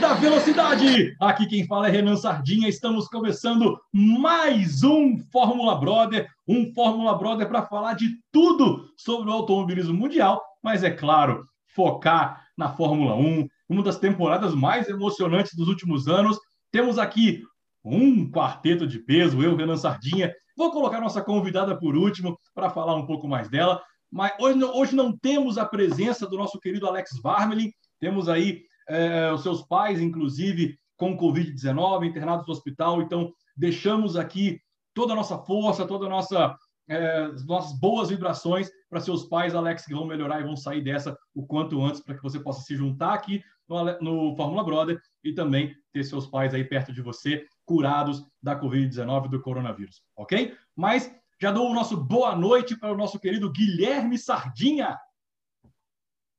da velocidade! Aqui quem fala é Renan Sardinha. Estamos começando mais um Fórmula Brother, um Fórmula Brother para falar de tudo sobre o automobilismo mundial, mas é claro, focar na Fórmula 1, uma das temporadas mais emocionantes dos últimos anos. Temos aqui um quarteto de peso, eu, Renan Sardinha. Vou colocar nossa convidada por último para falar um pouco mais dela. Mas hoje, hoje não temos a presença do nosso querido Alex Varmelin. Temos aí é, os seus pais, inclusive, com Covid-19, internados no hospital. Então, deixamos aqui toda a nossa força, toda a nossa é, nossas boas vibrações para seus pais, Alex, que vão melhorar e vão sair dessa o quanto antes para que você possa se juntar aqui no, no Fórmula Brother e também ter seus pais aí perto de você, curados da Covid-19 do coronavírus, ok? Mas já dou o nosso boa noite para o nosso querido Guilherme Sardinha.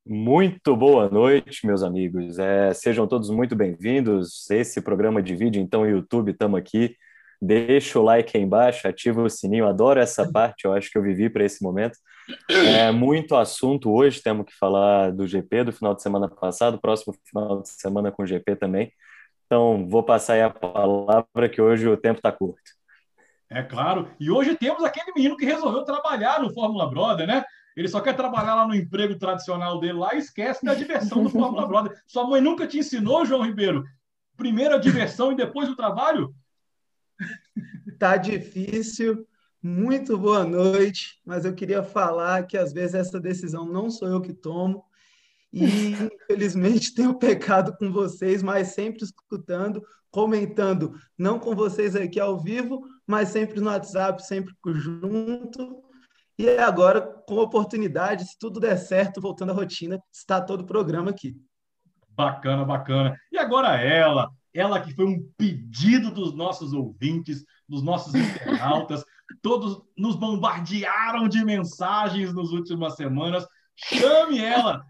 Muito boa noite, meus amigos. É, sejam todos muito bem-vindos. Esse programa de vídeo, então, YouTube, estamos aqui. Deixa o like aí embaixo, ativa o sininho. Adoro essa parte, eu acho que eu vivi para esse momento. É muito assunto hoje. Temos que falar do GP do final de semana passado, próximo final de semana com o GP também. Então, vou passar aí a palavra, que hoje o tempo está curto. É claro. E hoje temos aquele menino que resolveu trabalhar no Fórmula Brother, né? Ele só quer trabalhar lá no emprego tradicional dele lá e esquece da diversão do Fórmula Brother. Sua mãe nunca te ensinou, João Ribeiro? Primeiro a diversão e depois o trabalho? Tá difícil. Muito boa noite, mas eu queria falar que às vezes essa decisão não sou eu que tomo e infelizmente tenho pecado com vocês, mas sempre escutando, comentando, não com vocês aqui ao vivo, mas sempre no WhatsApp, sempre junto e agora, com oportunidade, se tudo der certo, voltando à rotina, está todo o programa aqui. Bacana, bacana. E agora ela, ela que foi um pedido dos nossos ouvintes, dos nossos internautas, todos nos bombardearam de mensagens nas últimas semanas. Chame ela!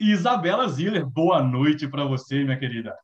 Isabela Ziller, boa noite para você, minha querida.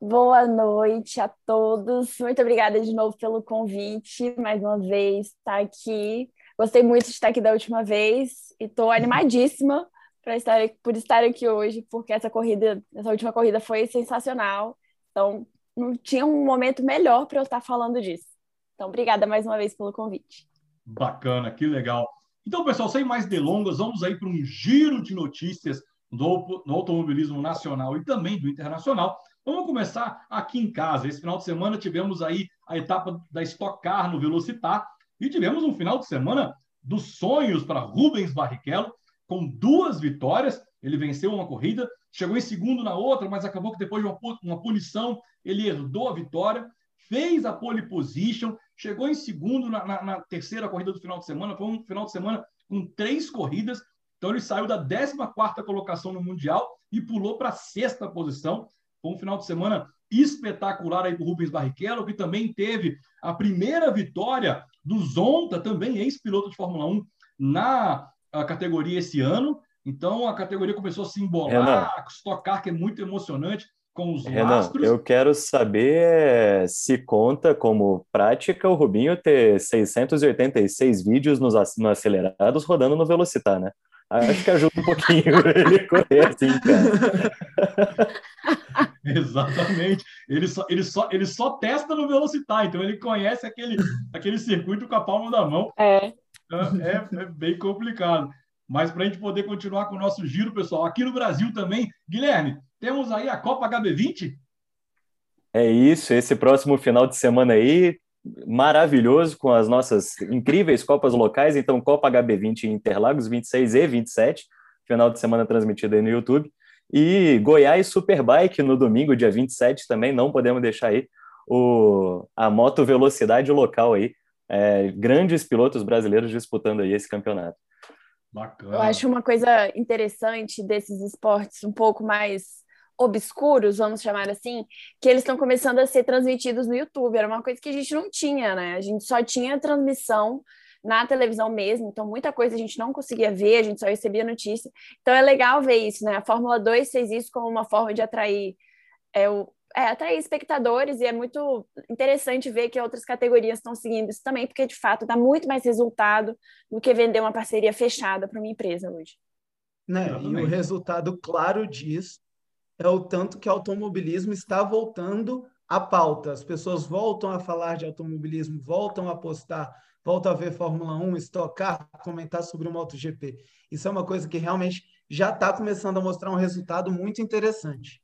Boa noite a todos. Muito obrigada de novo pelo convite, mais uma vez, estar tá aqui. Gostei muito de estar aqui da última vez e estou animadíssima para estar por estar aqui hoje, porque essa corrida, essa última corrida foi sensacional. Então, não tinha um momento melhor para eu estar falando disso. Então, obrigada mais uma vez pelo convite. Bacana, que legal. Então, pessoal, sem mais delongas, vamos aí para um giro de notícias do, do automobilismo nacional e também do internacional. Vamos começar aqui em casa. Esse final de semana tivemos aí a etapa da Stock Car no Velocitar e tivemos um final de semana dos sonhos para Rubens Barrichello, com duas vitórias. Ele venceu uma corrida, chegou em segundo na outra, mas acabou que depois de uma punição ele herdou a vitória, fez a pole position, chegou em segundo na, na, na terceira corrida do final de semana. Foi um final de semana com três corridas, então ele saiu da 14 quarta colocação no Mundial e pulou para a sexta posição. Foi um final de semana espetacular aí para o Rubens Barrichello, que também teve a primeira vitória do Zonta, também ex-piloto de Fórmula 1, na categoria esse ano. Então a categoria começou a se embolar, a Stock Car, que é muito emocionante com os Renan, lastros. Eu quero saber se conta como prática o Rubinho ter 686 vídeos nos, no acelerados rodando no Velocitar, né? Acho que ajuda um pouquinho ele correr assim, cara. Exatamente. Ele só, ele, só, ele só testa no Velocitar, então ele conhece aquele, aquele circuito com a palma da mão. É. É, é, é bem complicado. Mas para a gente poder continuar com o nosso giro, pessoal, aqui no Brasil também, Guilherme, temos aí a Copa HB20? É isso, esse próximo final de semana aí, maravilhoso com as nossas incríveis Copas locais. Então, Copa HB20 em Interlagos, 26 e 27, final de semana transmitido aí no YouTube. E Goiás Superbike no domingo, dia 27 também, não podemos deixar aí o, a moto velocidade local aí. É, grandes pilotos brasileiros disputando aí esse campeonato. Bacana. Eu acho uma coisa interessante desses esportes um pouco mais obscuros, vamos chamar assim, que eles estão começando a ser transmitidos no YouTube. Era uma coisa que a gente não tinha, né? A gente só tinha transmissão na televisão mesmo, então muita coisa a gente não conseguia ver, a gente só recebia notícia. Então é legal ver isso, né? A Fórmula 2 fez isso como uma forma de atrair é, o, é, atrair espectadores e é muito interessante ver que outras categorias estão seguindo isso também, porque de fato dá muito mais resultado do que vender uma parceria fechada para uma empresa hoje. Né? E o resultado claro disso é o tanto que o automobilismo está voltando à pauta. As pessoas voltam a falar de automobilismo, voltam a postar, voltam a ver Fórmula 1, estocar, comentar sobre o MotoGP. Isso é uma coisa que realmente já está começando a mostrar um resultado muito interessante.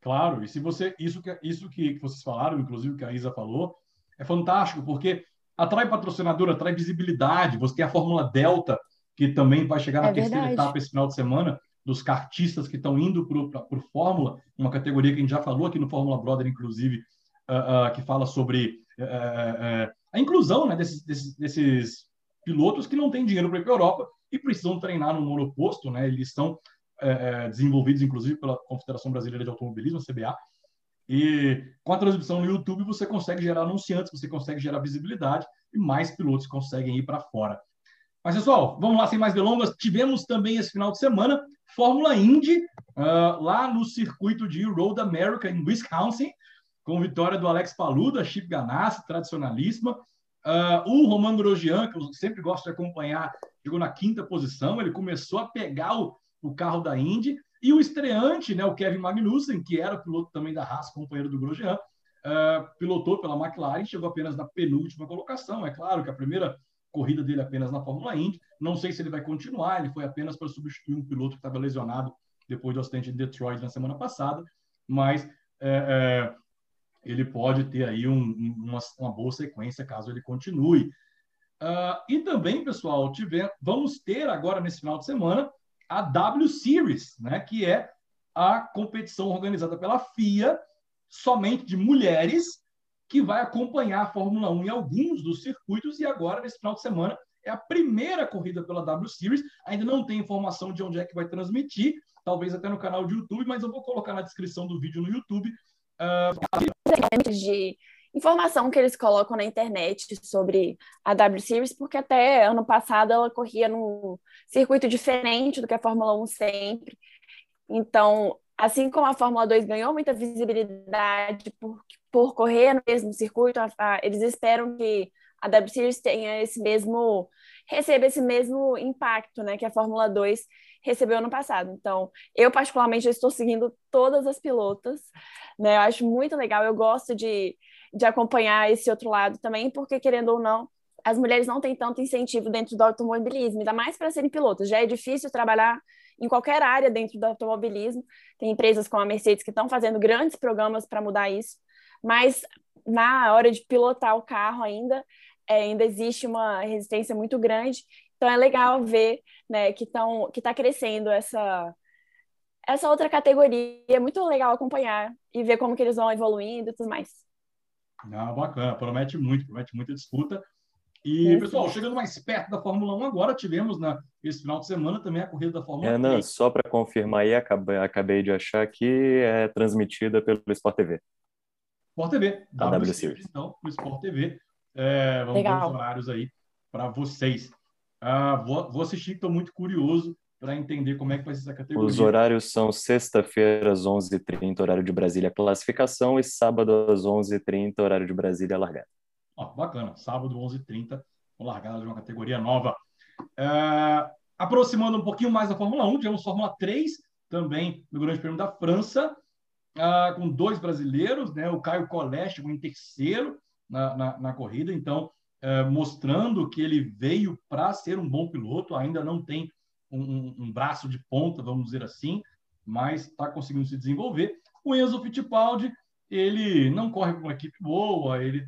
Claro, e se você isso que isso que vocês falaram, inclusive que a Isa falou, é fantástico porque atrai patrocinador, atrai visibilidade. Você tem a Fórmula Delta que também vai chegar na é terceira etapa esse final de semana dos kartistas que estão indo para o Fórmula, uma categoria que a gente já falou aqui no Fórmula Brother, inclusive, uh, uh, que fala sobre uh, a inclusão né, desses, desses, desses, pilotos que não têm dinheiro para ir para a Europa e precisam treinar no monoposto. Né? Eles estão desenvolvidos, inclusive, pela Confederação Brasileira de Automobilismo, CBA, e com a transmissão no YouTube você consegue gerar anunciantes, você consegue gerar visibilidade e mais pilotos conseguem ir para fora. Mas, pessoal, vamos lá, sem mais delongas. Tivemos também esse final de semana Fórmula Indy, uh, lá no circuito de Road America, em Wisconsin, com vitória do Alex Paluda, Chip Ganassi, tradicionalíssima. Uh, o Roman Grosjean, que eu sempre gosto de acompanhar, chegou na quinta posição. Ele começou a pegar o, o carro da Indy. E o estreante, né, o Kevin Magnussen, que era piloto também da Haas, companheiro do Grosjean, uh, pilotou pela McLaren, chegou apenas na penúltima colocação. É claro que a primeira corrida dele apenas na Fórmula Indy. Não sei se ele vai continuar, ele foi apenas para substituir um piloto que estava lesionado depois do acidente de Detroit na semana passada, mas é, é, ele pode ter aí um, uma, uma, boa sequência caso ele continue. Uh, e também, pessoal, tiver, vamos ter agora nesse final de semana a W Series, né, que é a competição organizada pela FIA somente de mulheres que vai acompanhar a Fórmula 1 em alguns dos circuitos, e agora, nesse final de semana, é a primeira corrida pela W Series. Ainda não tem informação de onde é que vai transmitir, talvez até no canal de YouTube, mas eu vou colocar na descrição do vídeo no YouTube. Uh... De informação que eles colocam na internet sobre a W Series, porque até ano passado ela corria num circuito diferente do que a Fórmula 1 sempre. Então, assim como a Fórmula 2 ganhou muita visibilidade por, por correr no mesmo circuito, a, a, eles esperam que a W Series tenha esse mesmo receba esse mesmo impacto, né, que a Fórmula 2 recebeu ano passado. Então, eu particularmente estou seguindo todas as pilotas, né? Eu acho muito legal, eu gosto de, de acompanhar esse outro lado também, porque querendo ou não, as mulheres não têm tanto incentivo dentro do automobilismo, ainda mais para serem pilotos. Já é difícil trabalhar em qualquer área dentro do automobilismo. Tem empresas como a Mercedes que estão fazendo grandes programas para mudar isso, mas na hora de pilotar o carro ainda, é, ainda existe uma resistência muito grande. Então é legal ver né, que estão que está crescendo essa essa outra categoria. É muito legal acompanhar e ver como que eles vão evoluindo e tudo mais. Ah, bacana, promete muito, promete muita disputa. E, Isso. pessoal, chegando mais perto da Fórmula 1 agora, tivemos na, esse final de semana também a corrida da Fórmula 1. Renan, só para confirmar aí, acabei, acabei de achar que é transmitida pelo Sport TV. Sport TV, a W Series. Então, no Sport TV. É, vamos Legal. ver os horários aí para vocês. Ah, vou, vou assistir, estou muito curioso para entender como é que vai ser essa categoria. Os horários são sexta-feira às 11h30, horário de Brasília, classificação, e sábado às 11h30, horário de Brasília, largada. Ó, bacana, sábado, 11h30, largada de uma categoria nova. É, aproximando um pouquinho mais da Fórmula 1, tivemos Fórmula 3 também no Grande Prêmio da França, uh, com dois brasileiros, né? o Caio chegou em terceiro na, na, na corrida, então uh, mostrando que ele veio para ser um bom piloto, ainda não tem um, um, braço de ponta, vamos dizer assim, mas está conseguindo se desenvolver. O Enzo Fittipaldi, ele não corre com uma equipe boa, ele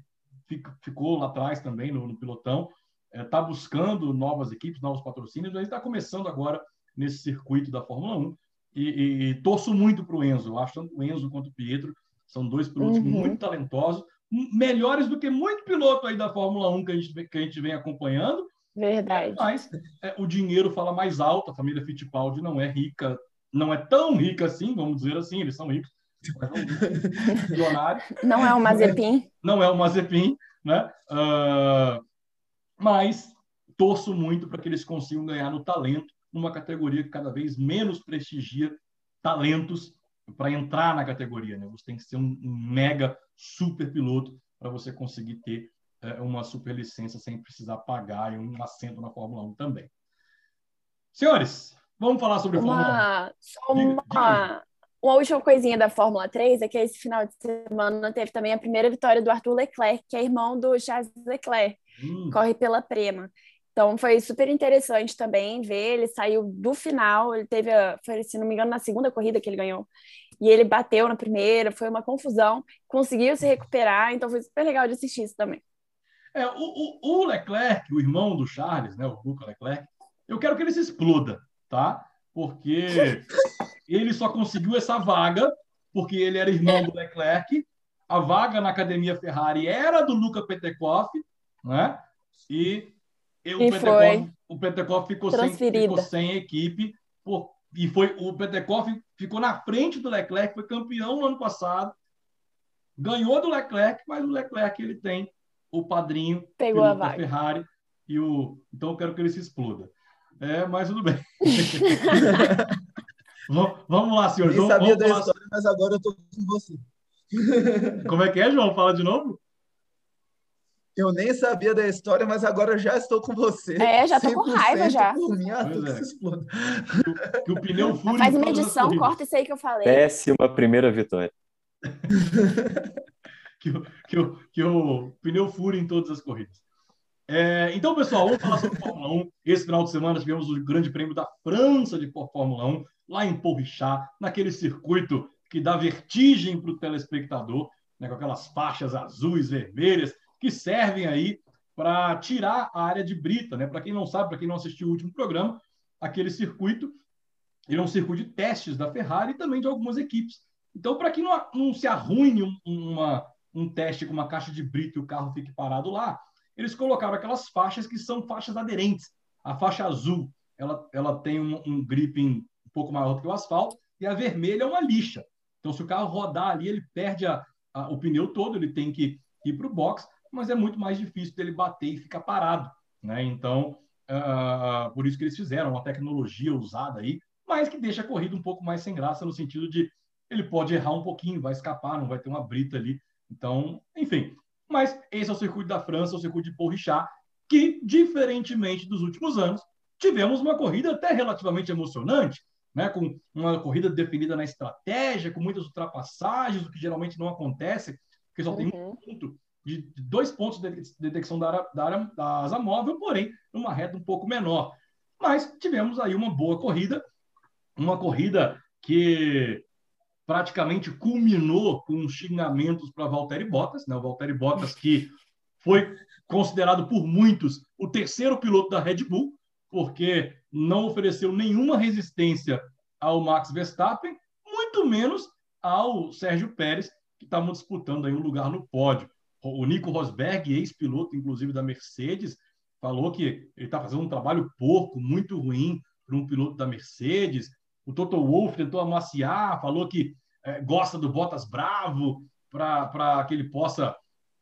ficou lá atrás também no, no pilotão, está é, buscando novas equipes, novos patrocínios, mas está começando agora nesse circuito da Fórmula 1 e, e, e torço muito para o Enzo. Acho tanto o Enzo quanto o Pietro são dois pilotos uhum. muito talentosos, melhores do que muito piloto aí da Fórmula 1 que a gente, que a gente vem acompanhando. Verdade. Mas é, o dinheiro fala mais alto, a família Fittipaldi não é rica, não é tão rica assim, vamos dizer assim, eles são ricos. Não é o Mazepin. Não é o Mazepin, né? Uh, mas torço muito para que eles consigam ganhar no talento, numa categoria que cada vez menos prestigia talentos para entrar na categoria. Né? Você tem que ser um, mega super piloto para você conseguir ter é, uma super licença sem precisar pagar um assento na Fórmula 1 também. Senhores, vamos falar sobre uma, Fórmula 1. Só uma, Uma última coisinha da Fórmula 3 é que esse final de semana teve também a primeira vitória do Arthur Leclerc, que é irmão do Charles Leclerc, hum. corre pela Prema. Então foi super interessante também ver. Ele saiu do final, ele teve, a, foi, se não me engano, na segunda corrida que ele ganhou. E ele bateu na primeira, foi uma confusão, conseguiu se recuperar, então foi super legal de assistir isso também. É, o, o, o Leclerc, o irmão do Charles, né, o Luca Leclerc, eu quero que ele se exploda, tá? Porque ele só conseguiu essa vaga porque ele era irmão do Leclerc. A vaga na academia Ferrari era do Luca Petekoff, né? E e o, Petekoff, o Petekoff ficou sem, ficou sem equipe por, e foi o Petekoff ficou na frente do Leclerc, foi campeão no ano passado, ganhou do Leclerc, mas o Leclerc ele tem o padrinho pegou a vaga Ferrari e o então eu quero que ele se exploda. É, mas tudo bem. vamos lá, senhor João. Eu sabia da história, mas agora eu tô com você. Como é que é, João? Fala de novo. Eu nem sabia da história, mas agora já estou com você. É, já estou com raiva já. Por mim, ah, que, é. que, o, que o pneu fure. Faz uma edição, corta isso aí que eu falei. Péssima primeira vitória. que, que, o, que o pneu fure em todas as corridas. É, então, pessoal, vamos falar sobre Fórmula 1. Esse final de semana tivemos o Grande Prêmio da França de Fórmula 1, lá em Porrichat, naquele circuito que dá vertigem para o telespectador, né, com aquelas faixas azuis, vermelhas, que servem aí para tirar a área de brita, né? Para quem não sabe, para quem não assistiu o último programa, aquele circuito ele é um circuito de testes da Ferrari e também de algumas equipes. Então, para que não, não, se arruine um, uma, um teste com uma caixa de brita e o carro fique parado lá, eles colocaram aquelas faixas que são faixas aderentes. A faixa azul, ela, ela tem um, um gripping um pouco maior do que o asfalto, e a vermelha é uma lixa. Então, se o carro rodar ali, ele perde a, a, o pneu todo, ele tem que ir para o box mas é muito mais difícil dele bater e ficar parado. Né? Então, uh, por isso que eles fizeram uma tecnologia usada aí, mas que deixa a corrida um pouco mais sem graça, no sentido de ele pode errar um pouquinho, vai escapar, não vai ter uma brita ali. Então, enfim. Mas esse é o circuito da França, o circuito de Paul-Richard, que, diferentemente dos últimos anos, tivemos uma corrida até relativamente emocionante, né? com uma corrida definida na estratégia, com muitas ultrapassagens, o que geralmente não acontece, porque só uhum. tem um uhum. ponto de dois pontos de detecção da, área, da, área, da asa móvel, porém, numa reta um pouco menor. Mas tivemos aí uma boa corrida, uma corrida que praticamente culminou com xingamentos para Valtteri Bottas, né? O Valtteri Bottas que foi considerado por muitos o terceiro piloto da Red Bull, porque não ofereceu nenhuma resistência ao Max Verstappen, muito menos ao Sérgio Pérez, que estavam disputando aí um lugar no pódio. O Nico Rosberg, ex-piloto, inclusive, da Mercedes, falou que ele está fazendo um trabalho porco, muito ruim para um piloto da Mercedes. O Toto Wolff tentou amaciar, falou que é, gosta do Bottas bravo para que ele possa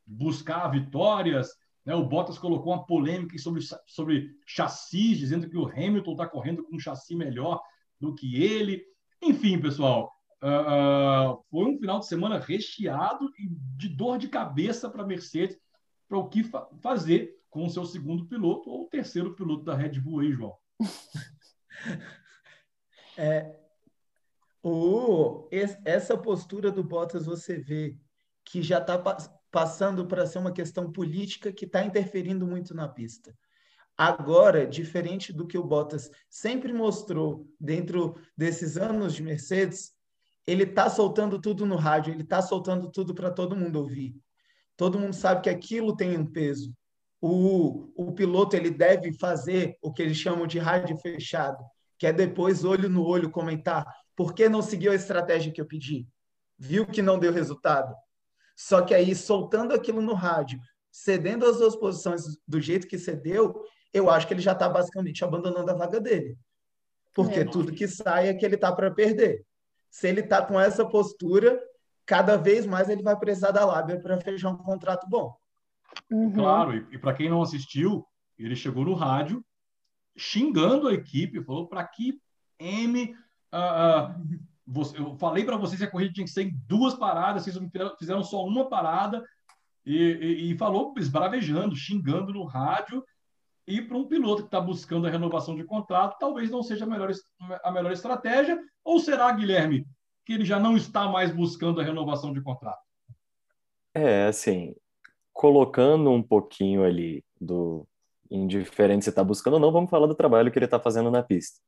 buscar vitórias. Né? O Bottas colocou uma polêmica sobre, sobre chassis, dizendo que o Hamilton está correndo com um chassi melhor do que ele. Enfim, pessoal, Uh, foi um final de semana recheado de dor de cabeça para a Mercedes para o que fa fazer com o seu segundo piloto ou terceiro piloto da Red Bull aí, João. É, essa postura do Bottas você vê que já está passando para ser uma questão política que está interferindo muito na pista. Agora, diferente do que o Bottas sempre mostrou dentro desses anos de Mercedes, ele está soltando tudo no rádio, ele está soltando tudo para todo mundo ouvir. Todo mundo sabe que aquilo tem um peso. O, o piloto ele deve fazer o que eles chamam de rádio fechado, que é depois olho no olho comentar por que não seguiu a estratégia que eu pedi, viu que não deu resultado. Só que aí soltando aquilo no rádio, cedendo as duas posições do jeito que cedeu, eu acho que ele já está basicamente abandonando a vaga dele, porque é. tudo que sai é que ele está para perder se ele está com essa postura, cada vez mais ele vai precisar da lábia para fechar um contrato bom. Uhum. Claro, e, e para quem não assistiu, ele chegou no rádio xingando a equipe, falou para que M. Uh, uh, você, eu falei para vocês que a corrida tinha que ser em duas paradas, vocês fizeram só uma parada, e, e, e falou esbravejando, xingando no rádio, e para um piloto que está buscando a renovação de contrato, talvez não seja a melhor, a melhor estratégia. Ou será, Guilherme, que ele já não está mais buscando a renovação de contrato? É, assim, colocando um pouquinho ali do indiferente se está buscando ou não, vamos falar do trabalho que ele está fazendo na pista.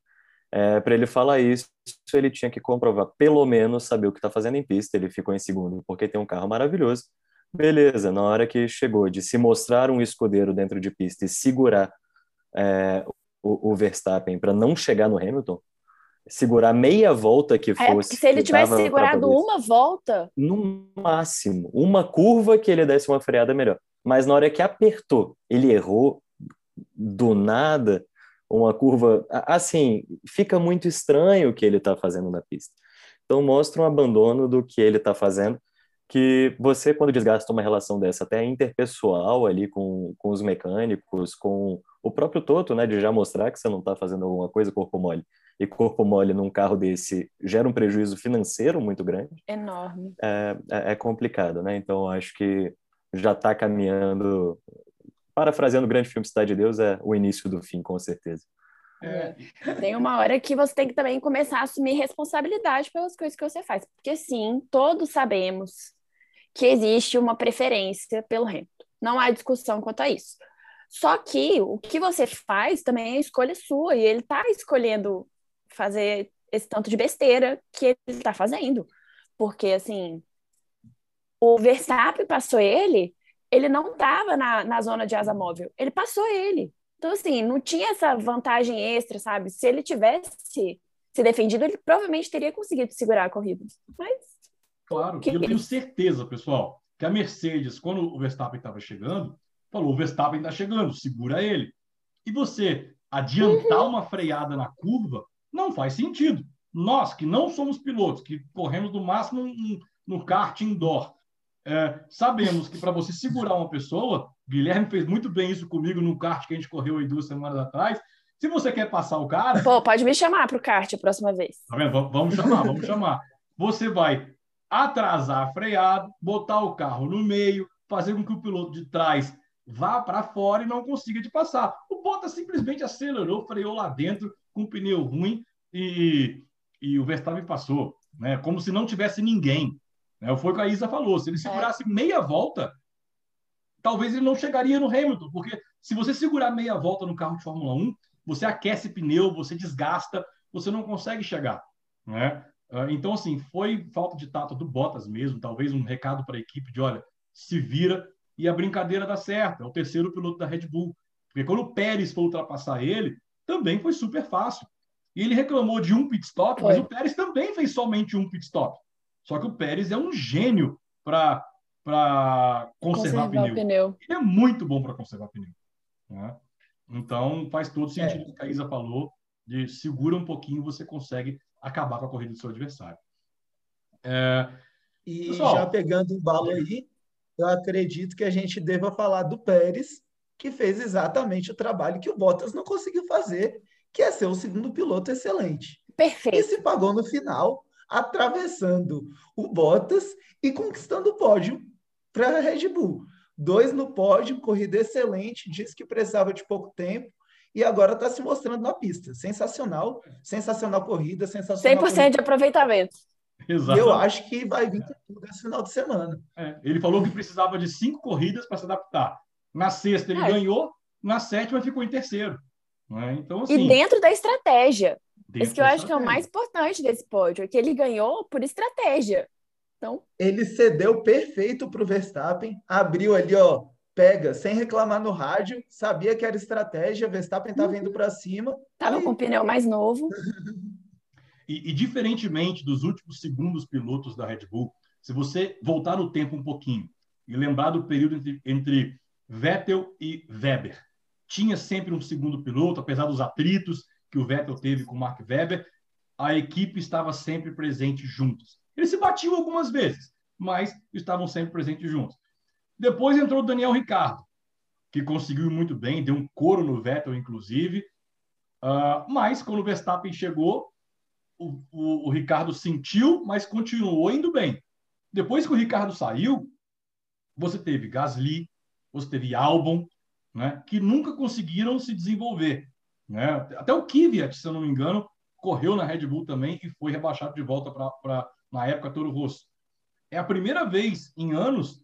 É, para ele falar isso, ele tinha que comprovar, pelo menos, saber o que está fazendo em pista. Ele ficou em segundo porque tem um carro maravilhoso. Beleza, na hora que chegou de se mostrar um escudeiro dentro de pista e segurar é, o, o, Verstappen para não chegar no Hamilton, segurar meia volta que é, fosse. É, se ele tivesse segurado uma volta. No máximo, uma curva que ele desse uma freada melhor. Mas na hora que apertou, ele errou do nada uma curva. Assim, fica muito estranho o que ele está fazendo na pista. Então, mostra um abandono do que ele está fazendo, que você, quando desgasta uma relação dessa, até interpessoal ali com, com os mecânicos, com o próprio Toto, né, de já mostrar que você não está fazendo alguma coisa corpo mole, e corpo mole num carro desse gera um prejuízo financeiro muito grande. Enorme. É, é, é complicado, né? Então, acho que já está caminhando parafraseando o grande filme Cidade de Deus, é o início do fim, com certeza. É. Tem uma hora que você tem que também começar a assumir responsabilidade pelas coisas que você faz. Porque, sim, todos sabemos que existe uma preferência pelo Hamilton. Não há discussão quanto a isso. Só que o que você faz também é escolha sua, e ele está escolhendo fazer esse tanto de besteira que ele está fazendo. Porque, assim, o Verstappen passou ele ele não estava na, na zona de asa móvel, ele passou ele. Então, assim, não tinha essa vantagem extra, sabe? Se ele tivesse se defendido, ele provavelmente teria conseguido segurar a corrida. Mas. Claro, que... eu tenho certeza, pessoal, que a Mercedes, quando o Verstappen estava chegando, falou: o Verstappen está chegando, segura ele. E você adiantar uhum. uma freada na curva não faz sentido. Nós, que não somos pilotos, que corremos no máximo no, kart indoor, é, sabemos que para você segurar uma pessoa, Guilherme fez muito bem isso comigo no kart que a gente correu aí duas semanas atrás. Se você quer passar o cara. Pô, pode me chamar para o kart a próxima vez. Tá? Vamos chamar, vamos chamar. Você vai atrasar a freada, botar o carro no meio, fazer com que o piloto de trás vá para fora e não consiga te passar. O Bottas simplesmente acelerou, freou lá dentro com o pneu ruim e, e o Verstappen passou, né? Como se não tivesse ninguém. Né? Foi o que a Isa falou. Se ele segurasse é. meia volta, talvez ele não chegaria no Hamilton, porque se você segurar meia volta no carro de Fórmula 1, você aquece pneu, você desgasta, você não consegue chegar. Né? Ah, então, assim, foi falta de tato do Bottas mesmo, talvez um recado para a equipe de, olha, se vira e a brincadeira dá certo. É o terceiro piloto da Red Bull. Porque quando o Pérez foi ultrapassar ele, também foi super fácil. E ele reclamou de um pit stop, foi. mas o Pérez também fez somente um pit stop. Só que o Pérez é um gênio para conservar, conservar pneu. pneu. Ele é muito bom para conservar pneu. Né? Então, faz todo sentido é. o que a Isa falou, de segura um pouquinho, você consegue acabar com a corrida do seu adversário. É... E Pessoal, já pegando o balo aí, eu acredito que a gente deva falar do Pérez, que fez exatamente o trabalho que o Bottas não conseguiu fazer, que é ser o segundo piloto excelente. Perfeito. E se pagou no final atravessando o Bottas e conquistando o pódio para a Red Bull. Dois no pódio, corrida excelente, disse que precisava de pouco tempo e agora está se mostrando na pista. Sensacional, sensacional corrida, sensacional. 100% corrida. de aproveitamento. Exato. Eu acho que vai vir tudo esse final de semana. É, ele falou que precisava de cinco corridas para se adaptar. Na sexta ele é. ganhou, na sétima ficou em terceiro. Né? Então, assim, e dentro da estratégia. Isso que eu acho que é o mais importante desse pódio, é que ele ganhou por estratégia. Então... Ele cedeu perfeito para o Verstappen, abriu ali, ó, pega, sem reclamar no rádio, sabia que era estratégia, Verstappen estava indo para cima. Estava com o pneu mais novo. e, e, diferentemente dos últimos segundos pilotos da Red Bull, se você voltar no tempo um pouquinho e lembrar do período entre, entre Vettel e Weber, tinha sempre um segundo piloto, apesar dos atritos, que o Vettel teve com o Mark Webber, a equipe estava sempre presente juntos. Eles se batiam algumas vezes, mas estavam sempre presentes juntos. Depois entrou o Daniel Ricardo, que conseguiu muito bem, deu um coro no Vettel, inclusive. Uh, mas quando o Verstappen chegou, o, o, o, Ricardo sentiu, mas continuou indo bem. Depois que o Ricardo saiu, você teve Gasly, você teve Albon, né, que nunca conseguiram se desenvolver. Né? Até o Kvyat, se eu não me engano, correu na Red Bull também e foi rebaixado de volta para na época Toro Rosso. É a primeira vez em anos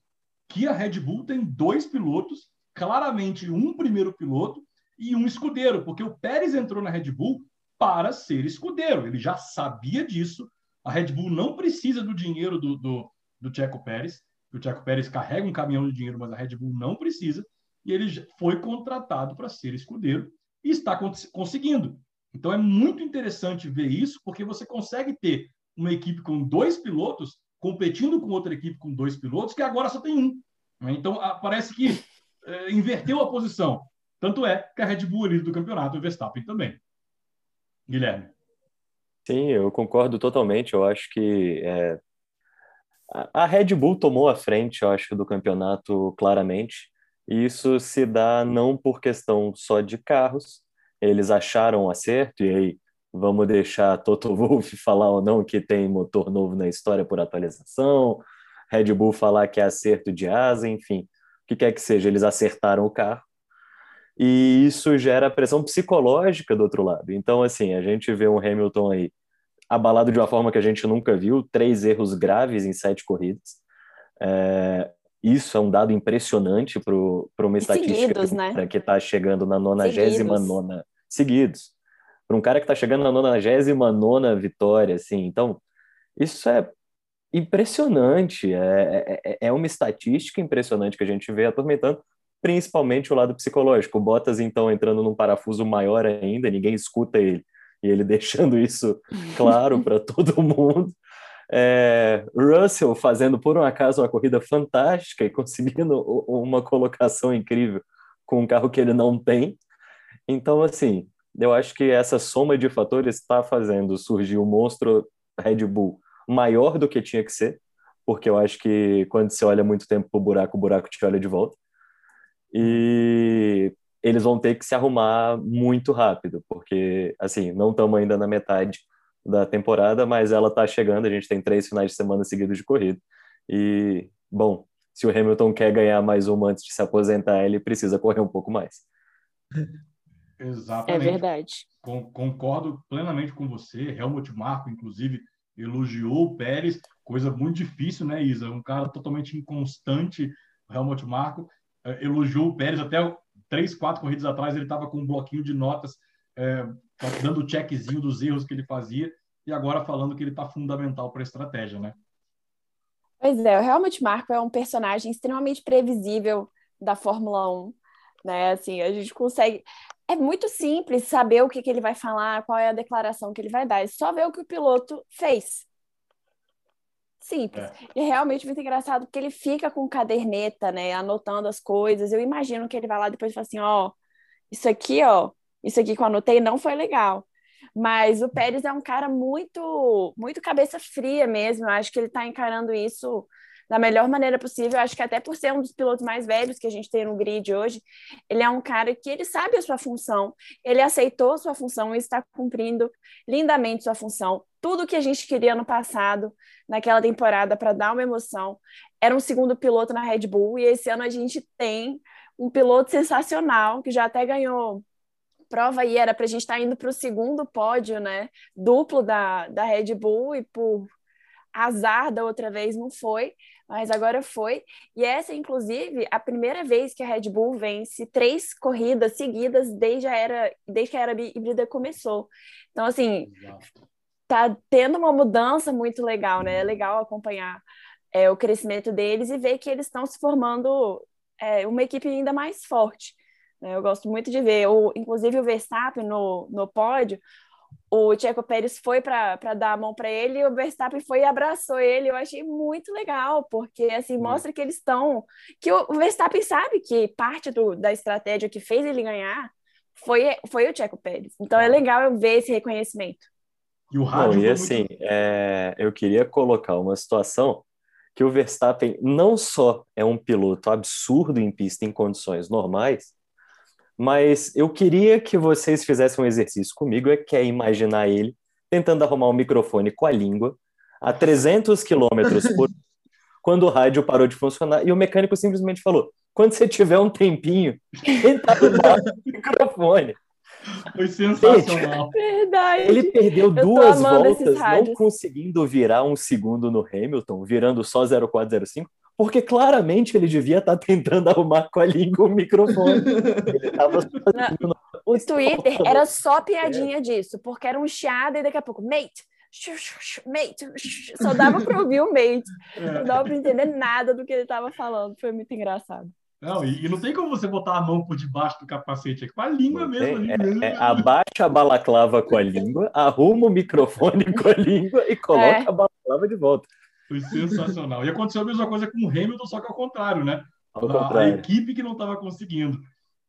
que a Red Bull tem dois pilotos, claramente um primeiro piloto e um escudeiro, porque o Pérez entrou na Red Bull para ser escudeiro. Ele já sabia disso. A Red Bull não precisa do dinheiro do, do, do Checo Pérez. O Checo Pérez carrega um caminhão de dinheiro, mas a Red Bull não precisa. E ele foi contratado para ser escudeiro e está conseguindo. Então é muito interessante ver isso, porque você consegue ter uma equipe com dois pilotos competindo com outra equipe com dois pilotos, que agora só tem um. Né? Então parece que é, inverteu a posição. Tanto é que a Red Bull é líder do campeonato e o Verstappen também. Guilherme. Sim, eu concordo totalmente. Eu acho que é, a Red Bull tomou a frente, eu acho, do campeonato claramente. E isso se dá não por questão só de carros. Eles acharam um acerto, e aí vamos deixar Toto Wolff falar ou não que tem motor novo na história por atualização, Red Bull falar que é acerto de asa, enfim, o que quer que seja, eles acertaram o carro e isso gera pressão psicológica do outro lado. Então, assim, a gente vê um Hamilton aí abalado de uma forma que a gente nunca viu, três erros graves em sete corridas. É, isso é um dado impressionante para uma estatística seguidos, né? que está chegando na 99 seguidos. Para um cara que está chegando na 99 vitória, assim. Então, isso é impressionante. É, é, é uma estatística impressionante que a gente vê atormentando principalmente o lado psicológico. O Bottas, então, entrando num parafuso maior ainda, ninguém escuta ele, e ele deixando isso claro para todo mundo. É, Russell fazendo, por um acaso, uma corrida fantástica e conseguindo uma colocação incrível com um carro que ele não tem. Então, assim, eu acho que essa soma de fatores está fazendo surgir o monstro Red Bull maior do que tinha que ser, porque eu acho que quando você olha muito tempo para o buraco, o buraco te olha de volta e eles vão ter que se arrumar muito rápido, porque, assim, não estamos ainda na metade da temporada, mas ela está chegando, a gente tem três finais de semana seguidos de corrida, e, bom, se o Hamilton quer ganhar mais uma antes de se aposentar, ele precisa correr um pouco mais. Exatamente. É verdade. concordo plenamente com você. Helmut Marko, inclusive, elogiou o Pérez, coisa muito difícil, né, Isa? Um cara totalmente inconstante, Helmut Marko, é, elogiou o Pérez até três, quatro corridas atrás, ele estava com um bloquinho de notas, é, dando o checkzinho dos erros que ele fazia, e agora falando que ele está fundamental para a estratégia, né? Pois é, o Helmut Marko é um personagem extremamente previsível da Fórmula 1, né? Assim, a gente consegue... É muito simples saber o que, que ele vai falar, qual é a declaração que ele vai dar, é só ver o que o piloto fez. Simples. É. E é realmente muito engraçado, porque ele fica com caderneta, né, anotando as coisas. Eu imagino que ele vai lá depois e fala assim, ó, isso aqui, ó, isso aqui que eu anotei não foi legal. Mas o Pérez é um cara muito, muito cabeça fria mesmo. Eu acho que ele está encarando isso da melhor maneira possível. Acho que até por ser um dos pilotos mais velhos que a gente tem no grid hoje, ele é um cara que ele sabe a sua função, ele aceitou a sua função e está cumprindo lindamente sua função. Tudo que a gente queria no passado, naquela temporada, para dar uma emoção, era um segundo piloto na Red Bull, e esse ano a gente tem um piloto sensacional, que já até ganhou prova e era para a gente estar tá indo para o segundo pódio, né? Duplo da, da Red Bull, e por azar da outra vez não foi, mas agora foi. E essa, inclusive, a primeira vez que a Red Bull vence três corridas seguidas desde, a era, desde que a era híbrida começou. Então, assim, tá tendo uma mudança muito legal, né? É legal acompanhar é, o crescimento deles e ver que eles estão se formando é, uma equipe ainda mais forte. Né? Eu gosto muito de ver, o, inclusive o Verstappen no, no pódio, o Checo Pérez foi para dar a mão para ele e o Verstappen foi e abraçou ele. Eu achei muito legal, porque assim mostra que eles estão. Que o Verstappen sabe que parte do, da estratégia que fez ele ganhar foi, foi o Checo Pérez. Então é legal eu ver esse reconhecimento. E o rádio. Bom, e assim, muito... é, eu queria colocar uma situação que o Verstappen não só é um piloto absurdo em pista em condições normais, mas eu queria que vocês fizessem um exercício comigo, é que é imaginar ele tentando arrumar um microfone com a língua a 300 quilômetros por quando o rádio parou de funcionar e o mecânico simplesmente falou: quando você tiver um tempinho, tenta arrumar o microfone. Foi sensacional. Verdade. Ele perdeu duas voltas não conseguindo virar um segundo no Hamilton, virando só 0405, porque claramente ele devia estar tá tentando arrumar com a língua o microfone. Ele tava. O Twitter era só piadinha disso, porque era um chiado e daqui a pouco, mate, mate, só dava para ouvir o mate. Não dava para entender nada do que ele estava falando. Foi muito engraçado. Não, e, e, não tem como você botar a mão por debaixo do capacete, é com a língua mesmo. É, mesmo. É, abaixa a balaclava com a língua, arruma o microfone com a língua e coloca é. a balaclava de volta. Foi sensacional. E aconteceu a mesma coisa com o Hamilton, só que ao contrário, né? Ao a, contrário. a equipe que não estava conseguindo.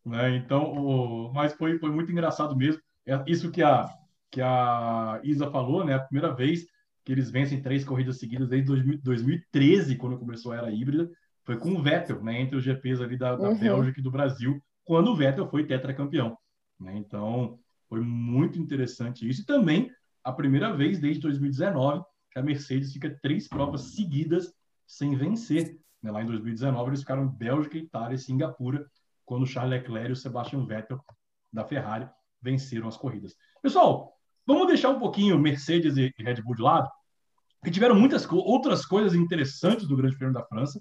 Né? Então, o, mas foi, foi muito engraçado mesmo. É isso que a, que a Isa falou, né? A primeira vez que eles vencem três corridas seguidas desde 2013, quando começou a era híbrida foi com o Vettel, né, entre os GPs ali da, da uhum. Bélgica e do Brasil, quando o Vettel foi tetracampeão. Né? Então, foi muito interessante isso. E também a primeira vez desde 2019 que a Mercedes fica três provas seguidas sem vencer. Né? Lá em 2019 eles ficaram Bélgica, Itália e Singapura, quando Charles Leclerc e o Sebastian Vettel da Ferrari venceram as corridas. Pessoal, vamos deixar um pouquinho Mercedes e Red Bull de lado, que tiveram muitas outras coisas interessantes do Grande Prêmio da França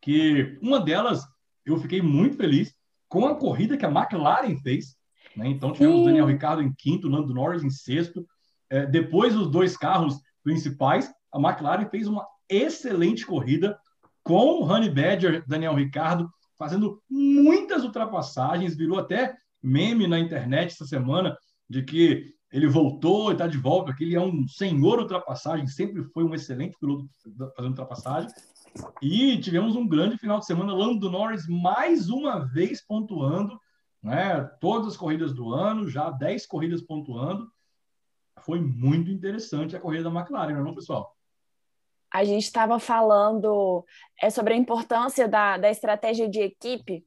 que uma delas eu fiquei muito feliz com a corrida que a McLaren fez. Né? Então tivemos o Daniel Ricciardo em quinto, Lando Norris em sexto. É, depois os dois carros principais, a McLaren fez uma excelente corrida com o Honey Badger, Daniel Ricciardo, fazendo muitas ultrapassagens, virou até meme na internet essa semana de que ele voltou e está de volta, que ele é um senhor ultrapassagem, sempre foi um excelente piloto fazendo ultrapassagem. E tivemos um grande final de semana. Lando Norris mais uma vez pontuando, né? Todas as corridas do ano, já 10 corridas pontuando. Foi muito interessante a corrida da McLaren, não, é pessoal? A gente estava falando é, sobre a importância da, da estratégia de equipe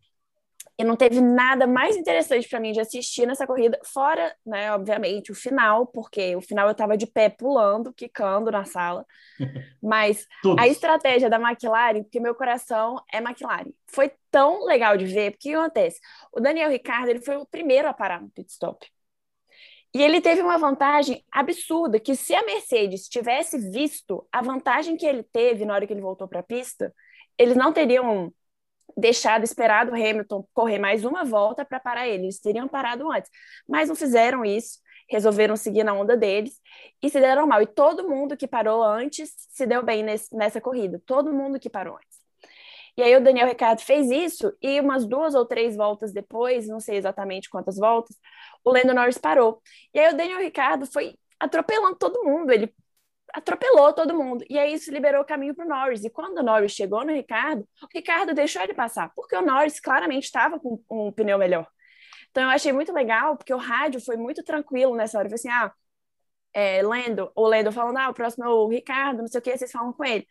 e não teve nada mais interessante para mim de assistir nessa corrida, fora, né, obviamente, o final, porque o final eu estava de pé pulando, quicando na sala. Mas a estratégia da McLaren, porque meu coração é McLaren, foi tão legal de ver, porque o que acontece? O Daniel Ricciardo, ele foi o primeiro a parar no pit stop. E ele teve uma vantagem absurda, que se a Mercedes tivesse visto a vantagem que ele teve na hora que ele voltou para a pista, eles não teriam deixado, esperado o Hamilton correr mais uma volta para parar ele. Eles teriam parado antes, mas não fizeram isso, resolveram seguir na onda deles e se deram mal. E todo mundo que parou antes se deu bem nesse, nessa corrida, todo mundo que parou antes. E aí o Daniel Ricciardo fez isso e umas duas ou três voltas depois, não sei exatamente quantas voltas, o Lando Norris parou. E aí o Daniel Ricciardo foi atropelando todo mundo, ele atropelou todo mundo. E aí isso liberou o caminho para o Norris. E quando o Norris chegou no Ricardo, o Ricardo deixou ele passar, porque o Norris claramente estava com um pneu melhor. Então eu achei muito legal, porque o rádio foi muito tranquilo nessa hora. Falei assim, ah, é, Lendo, o Lendo falando, ah, o próximo é o Ricardo, não sei o que, vocês falam com ele.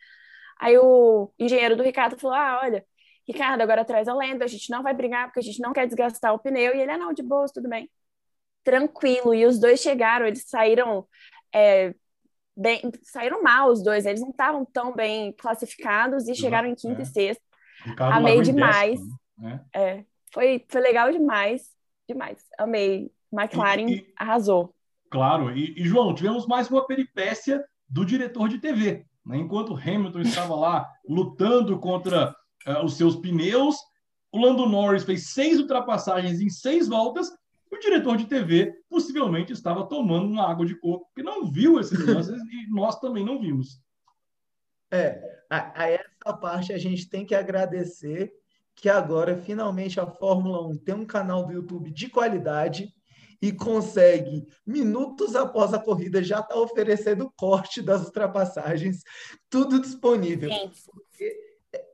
Aí o engenheiro do Ricardo falou, ah, olha, Ricardo, agora traz a Lendo, a gente não vai brigar, porque a gente não quer desgastar o pneu. E ele, ah, não, de boa, tudo bem. Tranquilo. E os dois chegaram, eles saíram é, bem, saíram mal os dois, eles não estavam tão bem classificados e chegaram em quinta é. e sexta. Amei demais. né? é, foi, foi legal demais, demais. Amei. McLaren e, e, arrasou. Claro, e, e, João, tivemos mais uma peripécia do diretor de TV. Né? Enquanto Hamilton estava lá lutando contra uh, os seus pneus, o Lando Norris fez seis ultrapassagens em seis voltas o diretor de TV possivelmente estava tomando uma água de coco, porque não viu esses lances e nós também não vimos. É, a, a, essa parte a gente tem que agradecer que agora finalmente a Fórmula 1 tem um canal do YouTube de qualidade e consegue, minutos após a corrida, já estar tá oferecendo corte das ultrapassagens, tudo disponível.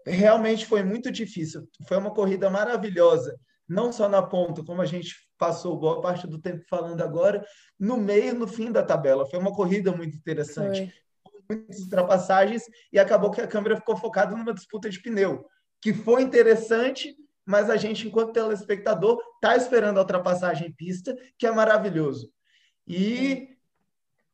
Realmente foi muito difícil. Foi uma corrida maravilhosa, não só na ponta, como a gente passou boa parte do tempo falando agora, no meio, no fim da tabela. Foi uma corrida muito interessante. Foi. Muitas ultrapassagens e acabou que a câmera ficou focada numa disputa de pneu, que foi interessante, mas a gente, enquanto telespectador, está esperando a ultrapassagem em pista, que é maravilhoso. E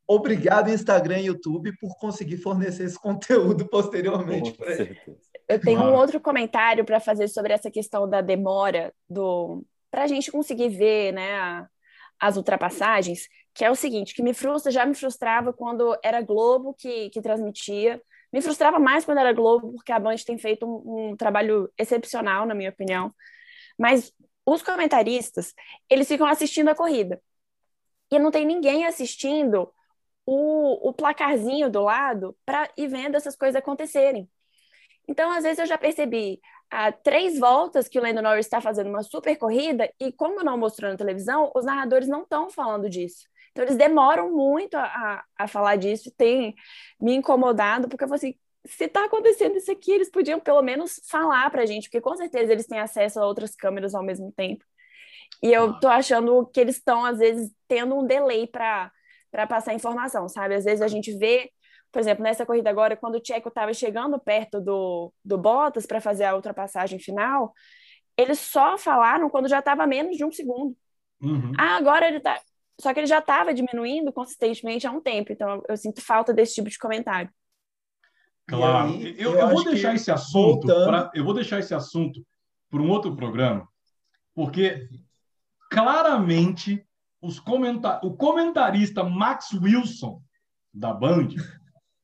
obrigado, Instagram e YouTube, por conseguir fornecer esse conteúdo posteriormente. Com certeza. Eu tenho um outro comentário para fazer sobre essa questão da demora do, para a gente conseguir ver né, as ultrapassagens, que é o seguinte, que me frustra, já me frustrava quando era Globo que, que transmitia, me frustrava mais quando era Globo, porque a Band tem feito um, um trabalho excepcional, na minha opinião, mas os comentaristas, eles ficam assistindo a corrida, e não tem ninguém assistindo o, o placarzinho do lado para ir vendo essas coisas acontecerem. Então, às vezes, eu já percebi há três voltas que o Lando Norris está fazendo uma super corrida, e como não mostrou na televisão, os narradores não estão falando disso. Então, eles demoram muito a, a falar disso, tem me incomodado, porque eu falei assim, se está acontecendo isso aqui, eles podiam pelo menos falar para a gente, porque com certeza eles têm acesso a outras câmeras ao mesmo tempo. E eu tô achando que eles estão, às vezes, tendo um delay para passar informação, sabe? Às vezes a gente vê por exemplo, nessa corrida agora, quando o Tcheco estava chegando perto do, do Bottas para fazer a ultrapassagem final, eles só falaram quando já estava menos de um segundo. Uhum. Ah, agora ele está. Só que ele já estava diminuindo consistentemente há um tempo, então eu sinto falta desse tipo de comentário. Claro, aí, eu, eu, eu vou deixar esse assunto pra, eu vou deixar esse assunto para um outro programa, porque claramente os comentar, o comentarista Max Wilson da Band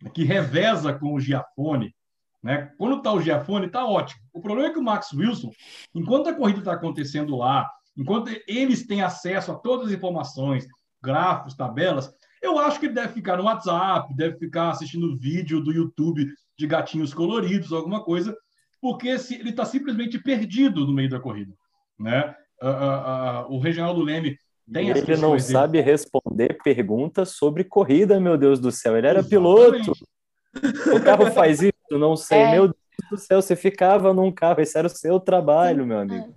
que reveza com o Giafone. Né? Quando está o Giafone, está ótimo. O problema é que o Max Wilson, enquanto a corrida está acontecendo lá, enquanto eles têm acesso a todas as informações, gráficos, tabelas, eu acho que ele deve ficar no WhatsApp, deve ficar assistindo vídeo do YouTube de gatinhos coloridos, alguma coisa, porque ele está simplesmente perdido no meio da corrida. Né? Uh, uh, uh, o Reginaldo Leme tem ele não sabe dele. Responder perguntas sobre corrida, meu Deus do céu. Ele era piloto. O carro faz isso? Não sei. É. Meu Deus do céu, você ficava num carro. Esse era o seu trabalho, meu amigo.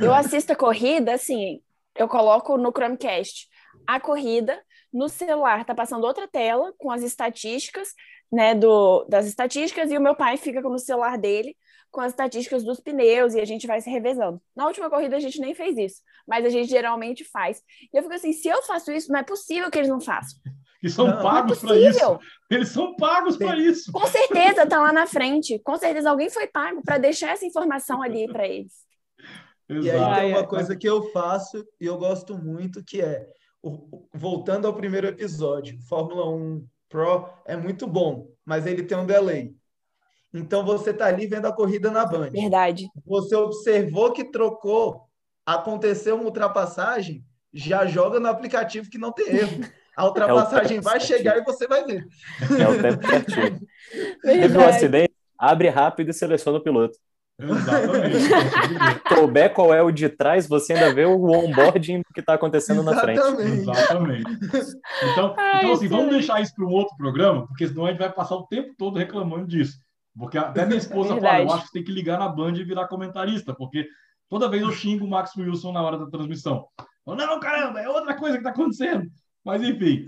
Eu assisto a corrida, assim, eu coloco no Chromecast a corrida, no celular tá passando outra tela com as estatísticas, né, do, das estatísticas, e o meu pai fica no celular dele com as estatísticas dos pneus e a gente vai se revezando. Na última corrida a gente nem fez isso, mas a gente geralmente faz. E eu fico assim, se eu faço isso, não é possível que eles não façam. E são não, pagos é para isso. Eles são pagos para isso. Com certeza tá lá na frente. Com certeza alguém foi pago para deixar essa informação ali para eles. Exato. E aí tem uma coisa que eu faço e eu gosto muito, que é, voltando ao primeiro episódio, Fórmula 1 Pro é muito bom, mas ele tem um delay. Então você está ali vendo a corrida na Band. Verdade. Você observou que trocou, aconteceu uma ultrapassagem, já joga no aplicativo que não tem erro. A ultrapassagem é vai chegar e você vai ver. É o tempo certinho. Teve um acidente, abre rápido e seleciona o piloto. Exatamente. Souber qual é o de trás, você ainda vê o onboarding que está acontecendo Exatamente. na frente. Exatamente. Então, Ai, então assim, vamos deixar isso para um outro programa, porque senão a gente vai passar o tempo todo reclamando disso. Porque até minha esposa fala, eu acho que tem que ligar na Band e virar comentarista, porque toda vez eu xingo o Max Wilson na hora da transmissão. Eu, não, caramba, é outra coisa que está acontecendo. Mas, enfim,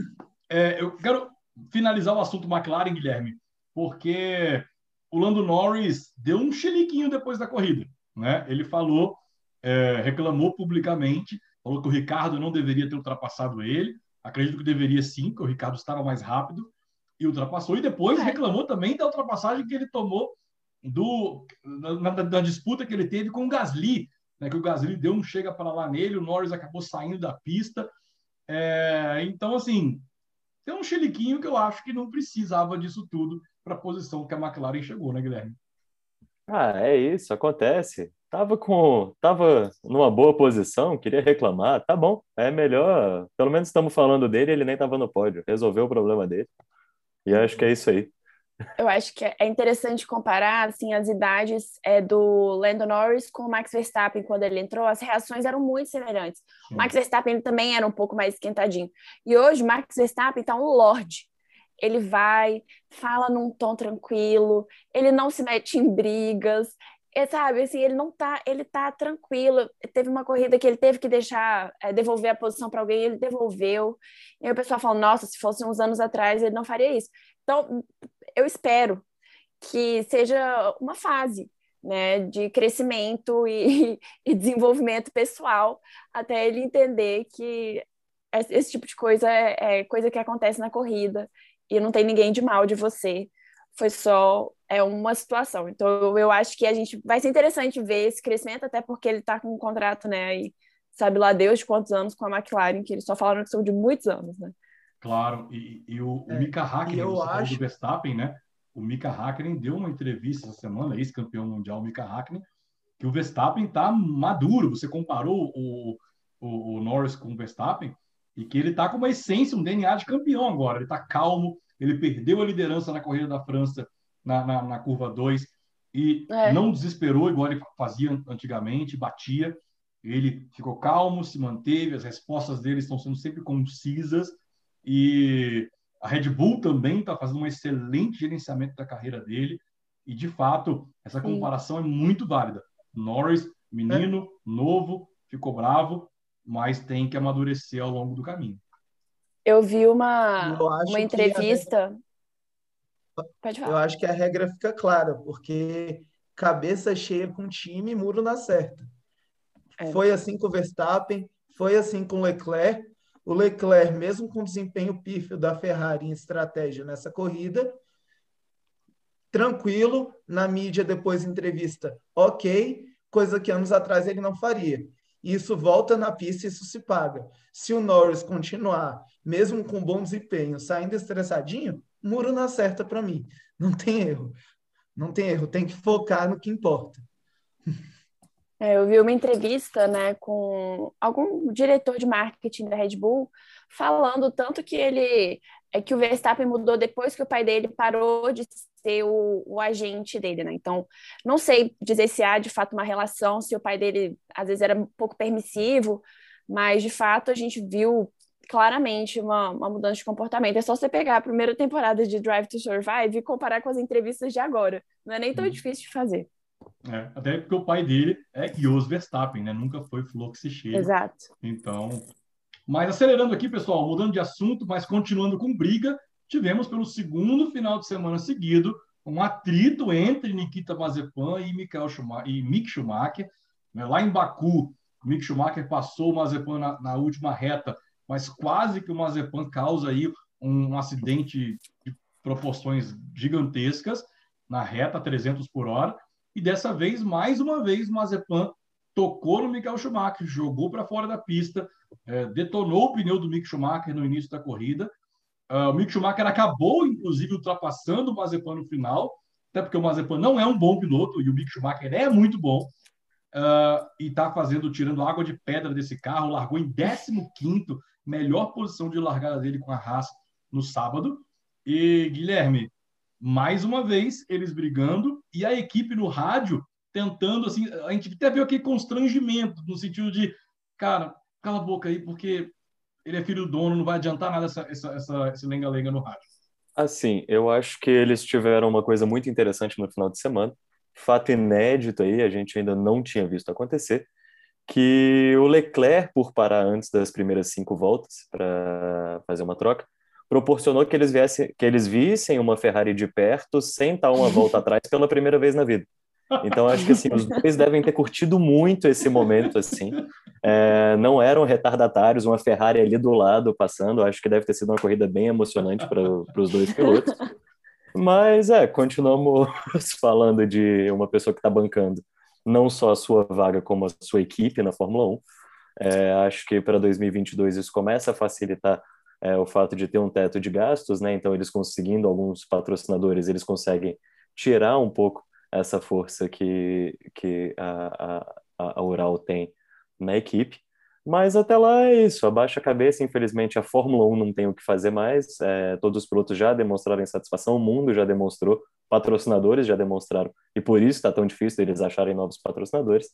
é, eu quero finalizar o assunto McLaren, Guilherme, porque o Lando Norris deu um chiliquinho depois da corrida. Né? Ele falou, é, reclamou publicamente, falou que o Ricardo não deveria ter ultrapassado ele. Acredito que deveria sim, que o Ricardo estava mais rápido e ultrapassou. E depois é. reclamou também da ultrapassagem que ele tomou do, na, da disputa que ele teve com o Gasly, né, que o Gasly deu um chega para lá nele, o Norris acabou saindo da pista. É, então, assim, tem um chiliquinho que eu acho que não precisava disso tudo para a posição que a McLaren chegou, né, Guilherme? Ah, é isso, acontece. Tava com, tava numa boa posição, queria reclamar, tá bom, é melhor. Pelo menos estamos falando dele, ele nem estava no pódio, resolveu o problema dele. E acho que é isso aí. Eu acho que é interessante comparar assim, as idades é, do Lando Norris com o Max Verstappen quando ele entrou. As reações eram muito semelhantes. O Max Verstappen também era um pouco mais esquentadinho. E hoje o Max Verstappen está um lorde. Ele vai, fala num tom tranquilo, ele não se mete em brigas, é, sabe, assim, ele não tá, ele tá tranquilo. Teve uma corrida que ele teve que deixar, é, devolver a posição para alguém, ele devolveu. E aí o pessoal fala, nossa, se fosse uns anos atrás, ele não faria isso. Então, eu espero que seja uma fase, né, de crescimento e, e desenvolvimento pessoal, até ele entender que esse tipo de coisa é, é coisa que acontece na corrida e não tem ninguém de mal de você foi só é uma situação. Então eu acho que a gente vai ser interessante ver esse crescimento, até porque ele está com um contrato, né, aí sabe lá Deus de quantos anos com a McLaren, que eles só falaram que são de muitos anos, né? Claro, e, e o, é, o Mika Hakkinen, eu acho... do Verstappen, né? O Mika Hakkinen deu uma entrevista essa semana, ex-campeão mundial Mika Hakkinen, que o Verstappen está maduro. Você comparou o, o, o, Norris com o Verstappen e que ele está com uma essência, um DNA de campeão agora. Ele está calmo, ele perdeu a liderança na corrida da França na, na, na curva 2 e é. não desesperou igual ele fazia antigamente, batia. Ele ficou calmo, se manteve, as respostas dele estão sendo sempre concisas e a Red Bull também está fazendo um excelente gerenciamento da carreira dele e de fato essa comparação Sim. é muito válida. Norris, menino, é. novo, ficou bravo, mas tem que amadurecer ao longo do caminho. Eu vi uma, uma entrevista. Pode falar. Eu acho que a regra fica clara, porque cabeça cheia com time, muro na certa. É. Foi assim com o Verstappen, foi assim com o Leclerc. O Leclerc, mesmo com o desempenho pífio da Ferrari em estratégia nessa corrida, tranquilo, na mídia depois entrevista, ok, coisa que anos atrás ele não faria. Isso volta na pista e isso se paga. Se o Norris continuar, mesmo com bom desempenho, saindo estressadinho, muro na certa para mim. Não tem erro. Não tem erro, tem que focar no que importa. É, eu vi uma entrevista né, com algum diretor de marketing da Red Bull falando tanto que ele é que o Verstappen mudou depois que o pai dele parou de ser o, o, agente dele, né? Então, não sei dizer se há de fato uma relação, se o pai dele às vezes era um pouco permissivo, mas de fato a gente viu claramente uma, uma mudança de comportamento. É só você pegar a primeira temporada de Drive to Survive e comparar com as entrevistas de agora. Não é nem tão uhum. difícil de fazer. É, até porque o pai dele é Jos Verstappen, né? Nunca foi Fluxicheiro. Exato. Então, mas acelerando aqui, pessoal, mudando de assunto, mas continuando com briga, tivemos pelo segundo final de semana seguido um atrito entre Nikita Mazepan e, Michael Schumacher, e Mick Schumacher. Né? Lá em Baku, Mick Schumacher passou o Mazepan na, na última reta, mas quase que o Mazepan causa aí um, um acidente de proporções gigantescas na reta 300 por hora. E dessa vez, mais uma vez, o Mazepan tocou no Michael Schumacher, jogou para fora da pista, é, detonou o pneu do Mick Schumacher no início da corrida. Uh, o Mick Schumacher acabou, inclusive, ultrapassando o Mazepan no final, até porque o Mazepan não é um bom piloto e o Mick Schumacher é muito bom. Uh, e está fazendo, tirando água de pedra desse carro, largou em 15 melhor posição de largada dele com a Haas no sábado. E, Guilherme, mais uma vez, eles brigando e a equipe no rádio tentando, assim, a gente até viu aquele constrangimento, no sentido de, cara, cala a boca aí, porque ele é filho do dono, não vai adiantar nada essa, essa, essa, esse lenga-lenga no rádio. Assim, eu acho que eles tiveram uma coisa muito interessante no final de semana, fato inédito aí, a gente ainda não tinha visto acontecer, que o Leclerc, por parar antes das primeiras cinco voltas para fazer uma troca, proporcionou que eles, viessem, que eles vissem uma Ferrari de perto sem estar uma volta atrás pela primeira vez na vida. Então, acho que assim, os dois devem ter curtido muito esse momento, assim. É, não eram retardatários, uma Ferrari ali do lado passando. Acho que deve ter sido uma corrida bem emocionante para os dois pilotos. Mas, é, continuamos falando de uma pessoa que está bancando não só a sua vaga, como a sua equipe na Fórmula 1. É, acho que para 2022 isso começa a facilitar é, o fato de ter um teto de gastos, né? Então, eles conseguindo alguns patrocinadores, eles conseguem tirar um pouco essa força que, que a, a, a Ural tem na equipe. Mas até lá é isso, abaixa a cabeça. Infelizmente, a Fórmula 1 não tem o que fazer mais. É, todos os pilotos já demonstraram insatisfação, o mundo já demonstrou, patrocinadores já demonstraram, e por isso está tão difícil eles acharem novos patrocinadores.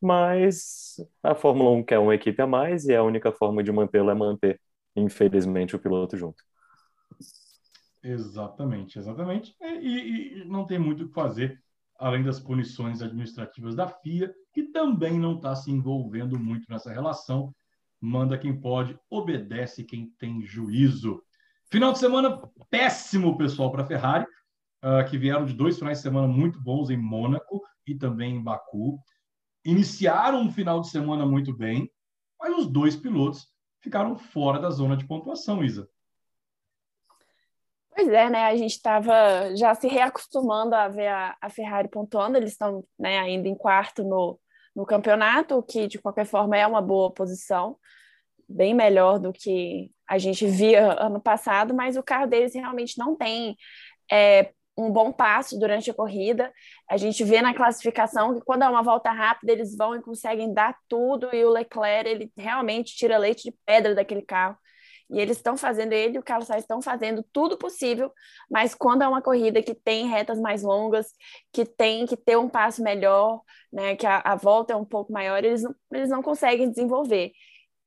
Mas a Fórmula 1 quer uma equipe a mais e a única forma de mantê-la é manter, infelizmente, o piloto junto. Exatamente, exatamente. E, e, não tem muito o que fazer, além das punições administrativas da FIA, que também não está se envolvendo muito nessa relação. Manda quem pode, obedece quem tem juízo. Final de semana péssimo, pessoal, para a Ferrari, uh, que vieram de dois finais de semana muito bons em Mônaco e também em Baku. Iniciaram um final de semana muito bem, mas os dois pilotos ficaram fora da zona de pontuação, Isa. Pois é, né? A gente estava já se reacostumando a ver a, a Ferrari pontuando, eles estão né, ainda em quarto no, no campeonato, o que de qualquer forma é uma boa posição, bem melhor do que a gente via ano passado, mas o carro deles realmente não tem é, um bom passo durante a corrida. A gente vê na classificação que quando é uma volta rápida, eles vão e conseguem dar tudo, e o Leclerc, ele realmente tira leite de pedra daquele carro. E eles estão fazendo, ele e o Carlos Sainz estão fazendo tudo possível, mas quando é uma corrida que tem retas mais longas, que tem que ter um passo melhor, né, que a, a volta é um pouco maior, eles não, eles não conseguem desenvolver.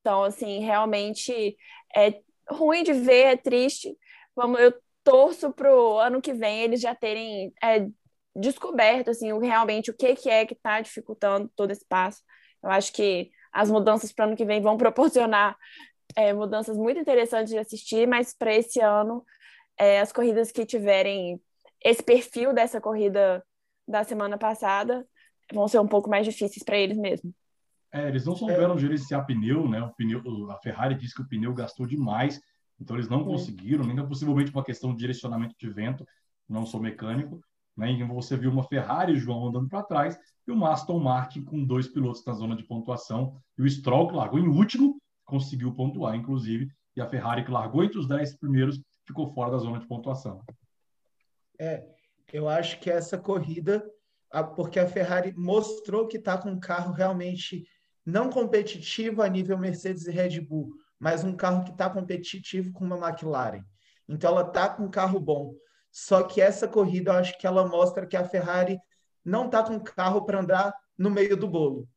Então, assim, realmente é ruim de ver, é triste. Vamos, eu torço para o ano que vem eles já terem é, descoberto assim, realmente o que, que é que está dificultando todo esse passo. Eu acho que as mudanças para o ano que vem vão proporcionar é, mudanças muito interessantes de assistir, mas para esse ano, é, as corridas que tiverem esse perfil dessa corrida da semana passada vão ser um pouco mais difíceis para eles mesmo. É, eles não souberam gerenciar pneu, né? O pneu, a Ferrari disse que o pneu gastou demais, então eles não conseguiram, ainda possivelmente uma questão de direcionamento de vento. Não sou mecânico, né? E você viu uma Ferrari, João, andando para trás e uma Aston Martin com dois pilotos na zona de pontuação e o Stroll que largou em último conseguiu pontuar, inclusive, e a Ferrari, que largou entre os 10 primeiros, ficou fora da zona de pontuação. É, eu acho que essa corrida, porque a Ferrari mostrou que está com um carro realmente não competitivo a nível Mercedes e Red Bull, mas um carro que está competitivo com uma McLaren. Então ela está com um carro bom. Só que essa corrida eu acho que ela mostra que a Ferrari não está com carro para andar no meio do bolo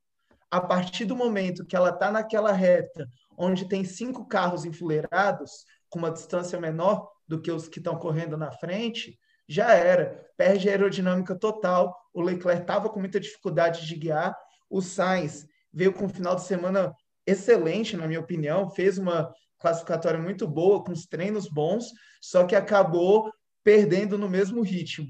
a partir do momento que ela está naquela reta onde tem cinco carros enfileirados, com uma distância menor do que os que estão correndo na frente, já era. Perde a aerodinâmica total. O Leclerc estava com muita dificuldade de guiar. O Sainz veio com um final de semana excelente, na minha opinião, fez uma classificatória muito boa, com os treinos bons, só que acabou perdendo no mesmo ritmo.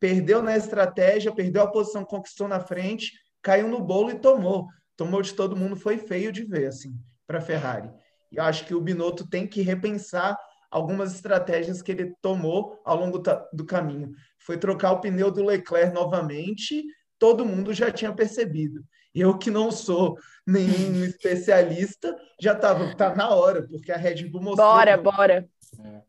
Perdeu na estratégia, perdeu a posição que conquistou na frente, caiu no bolo e tomou tomou de todo mundo, foi feio de ver, assim, para a Ferrari. E eu acho que o Binotto tem que repensar algumas estratégias que ele tomou ao longo do caminho. Foi trocar o pneu do Leclerc novamente, todo mundo já tinha percebido. Eu que não sou nenhum especialista, já estava tá na hora, porque a Red Bull mostrou. Bora, bora. É.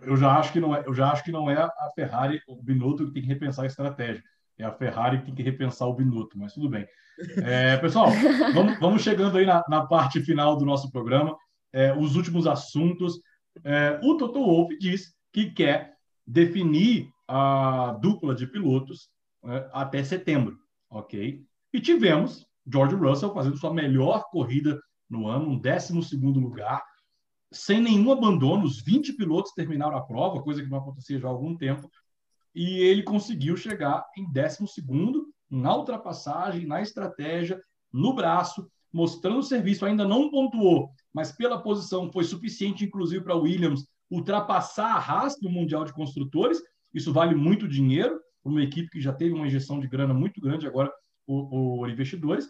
Eu já acho que não é, eu já acho que não é a Ferrari, o Binotto que tem que repensar a estratégia. É a Ferrari que tem que repensar o Binotto, mas tudo bem. É, pessoal, vamos, vamos, chegando aí na, na, parte final do nosso programa. É, os últimos assuntos. É, o Toto Wolff diz que quer definir a dupla de pilotos é, até setembro, ok? E tivemos George Russell fazendo sua melhor corrida no ano, um 12 lugar, sem nenhum abandono. Os 20 pilotos terminaram a prova, coisa que não acontecia já há algum tempo. E ele conseguiu chegar em 12 na ultrapassagem, na estratégia, no braço, mostrando o serviço. Ainda não pontuou, mas pela posição foi suficiente, inclusive, para Williams ultrapassar a Haas no Mundial de Construtores. Isso vale muito dinheiro para uma equipe que já teve uma injeção de grana muito grande agora por, investidores.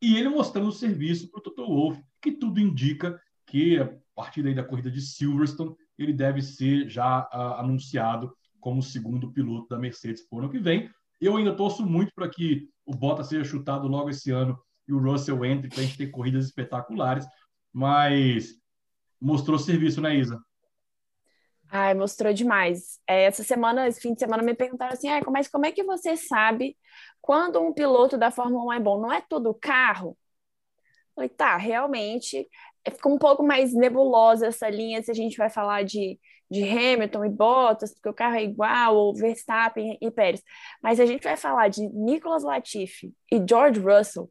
E ele mostrando o serviço para o Toto Wolff, que tudo indica que a partir da corrida de Silverstone ele deve ser já uh, anunciado como segundo piloto da Mercedes para o ano que vem. Eu ainda torço muito para que o Bottas seja chutado logo esse ano e o Russell entre para a gente ter corridas espetaculares, mas mostrou serviço, né, Isa? Ai, mostrou demais. É, essa semana, esse fim de semana, me perguntaram assim: ah, mas como é que você sabe quando um piloto da Fórmula 1 é bom? Não é todo carro? Eu falei, tá, realmente fica um pouco mais nebulosa essa linha se a gente vai falar de de Hamilton e Bottas, porque o carro é igual, ou Verstappen e Pérez. Mas a gente vai falar de Nicolas Latifi e George Russell,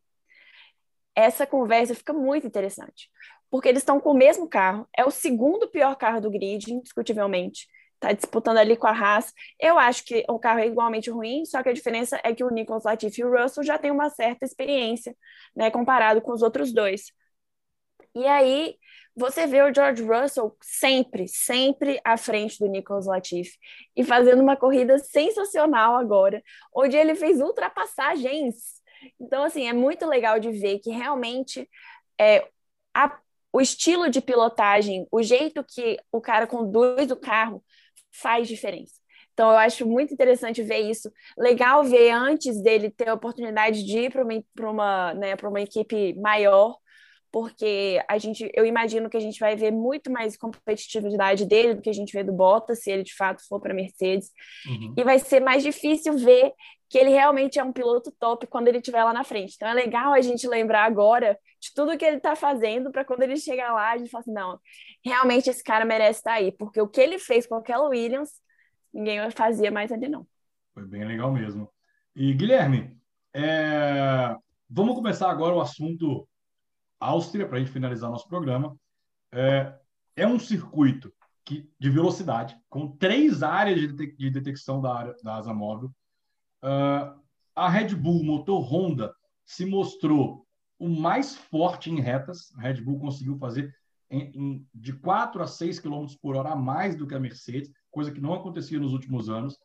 essa conversa fica muito interessante, porque eles estão com o mesmo carro, é o segundo pior carro do grid, indiscutivelmente. Está disputando ali com a Haas. Eu acho que o carro é igualmente ruim, só que a diferença é que o Nicolas Latifi e o Russell já têm uma certa experiência, né, comparado com os outros dois. E aí, você vê o George Russell sempre, sempre à frente do Nicholas Latifi e fazendo uma corrida sensacional agora, onde ele fez ultrapassagens. Então, assim, é muito legal de ver que realmente é, a, o estilo de pilotagem, o jeito que o cara conduz o carro faz diferença. Então, eu acho muito interessante ver isso. Legal ver antes dele ter a oportunidade de ir para uma, uma, né, uma equipe maior, porque a gente, eu imagino que a gente vai ver muito mais competitividade dele do que a gente vê do Bottas, se ele de fato for para Mercedes. Uhum. E vai ser mais difícil ver que ele realmente é um piloto top quando ele estiver lá na frente. Então é legal a gente lembrar agora de tudo que ele está fazendo para quando ele chegar lá, a gente falar assim, não, realmente esse cara merece estar tá aí, porque o que ele fez com aquela Williams, ninguém fazia mais ali não. Foi bem legal mesmo. E Guilherme, é... vamos começar agora o assunto Áustria, para a gente finalizar nosso programa. É, é um circuito que, de velocidade, com três áreas de, de detecção da, área, da asa móvel. Uh, a Red Bull, motor Honda, se mostrou o mais forte em retas. A Red Bull conseguiu fazer em, em, de 4 a 6 km por hora a mais do que a Mercedes, coisa que não acontecia nos últimos anos.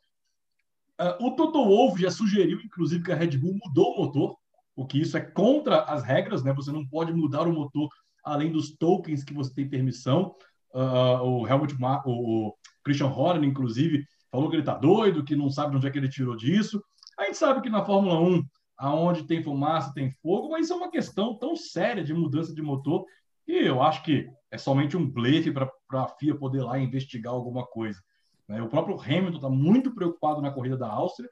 Uh, o Toto Wolff já sugeriu, inclusive, que a Red Bull mudou o motor, porque isso é contra as regras, né? Você não pode mudar o motor além dos tokens que você tem permissão. Uh, o Helmut, o Christian Horner, inclusive, falou que ele está doido, que não sabe de onde é que ele tirou disso. A gente sabe que na Fórmula 1, aonde tem fumaça, tem fogo, mas é uma questão tão séria de mudança de motor que eu acho que é somente um blefe para a FIA poder lá investigar alguma coisa. Né? O próprio Hamilton está muito preocupado na corrida da Áustria,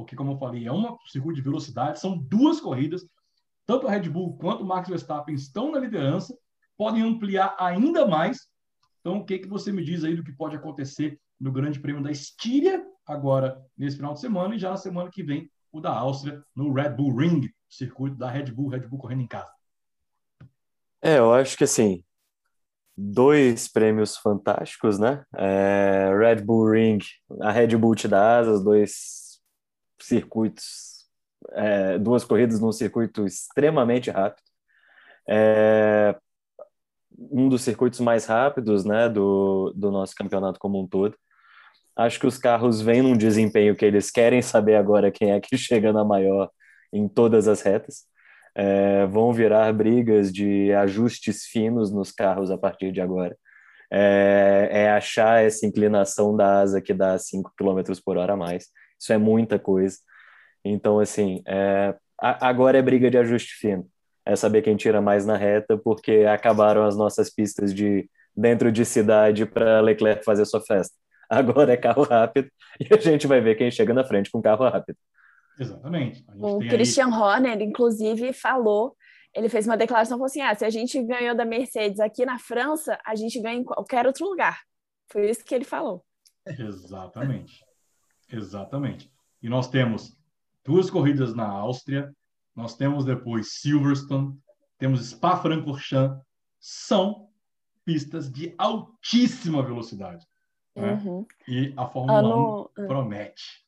porque, como eu falei, é um circuito de velocidade, são duas corridas, tanto a Red Bull quanto o Max Verstappen estão na liderança, podem ampliar ainda mais. Então, o que, que você me diz aí do que pode acontecer no Grande Prêmio da Estíria, agora nesse final de semana, e já na semana que vem, o da Áustria, no Red Bull Ring, circuito da Red Bull, Red Bull correndo em casa. É, eu acho que assim, dois prêmios fantásticos, né? É, Red Bull Ring, a Red Bull te dá asas, dois circuitos, é, duas corridas num circuito extremamente rápido. É, um dos circuitos mais rápidos, né, do, do nosso campeonato como um todo. Acho que os carros vêm num desempenho que eles querem saber agora quem é que chega na maior em todas as retas. É, vão virar brigas de ajustes finos nos carros a partir de agora. É, é achar essa inclinação da asa que dá 5 km por hora a mais. Isso é muita coisa. Então, assim, é, agora é briga de ajuste fino. É saber quem tira mais na reta, porque acabaram as nossas pistas de dentro de cidade para Leclerc fazer sua festa. Agora é carro rápido e a gente vai ver quem chega na frente com carro rápido. Exatamente. O Christian aí... Horner, inclusive, falou, ele fez uma declaração, falou assim, ah, se a gente ganhou da Mercedes aqui na França, a gente ganha em qualquer outro lugar. Foi isso que ele falou. Exatamente. Exatamente. E nós temos duas corridas na Áustria, nós temos depois Silverstone, temos Spa-Francorchamps, são pistas de altíssima velocidade. Né? Uhum. E a Fórmula ano... 1 promete.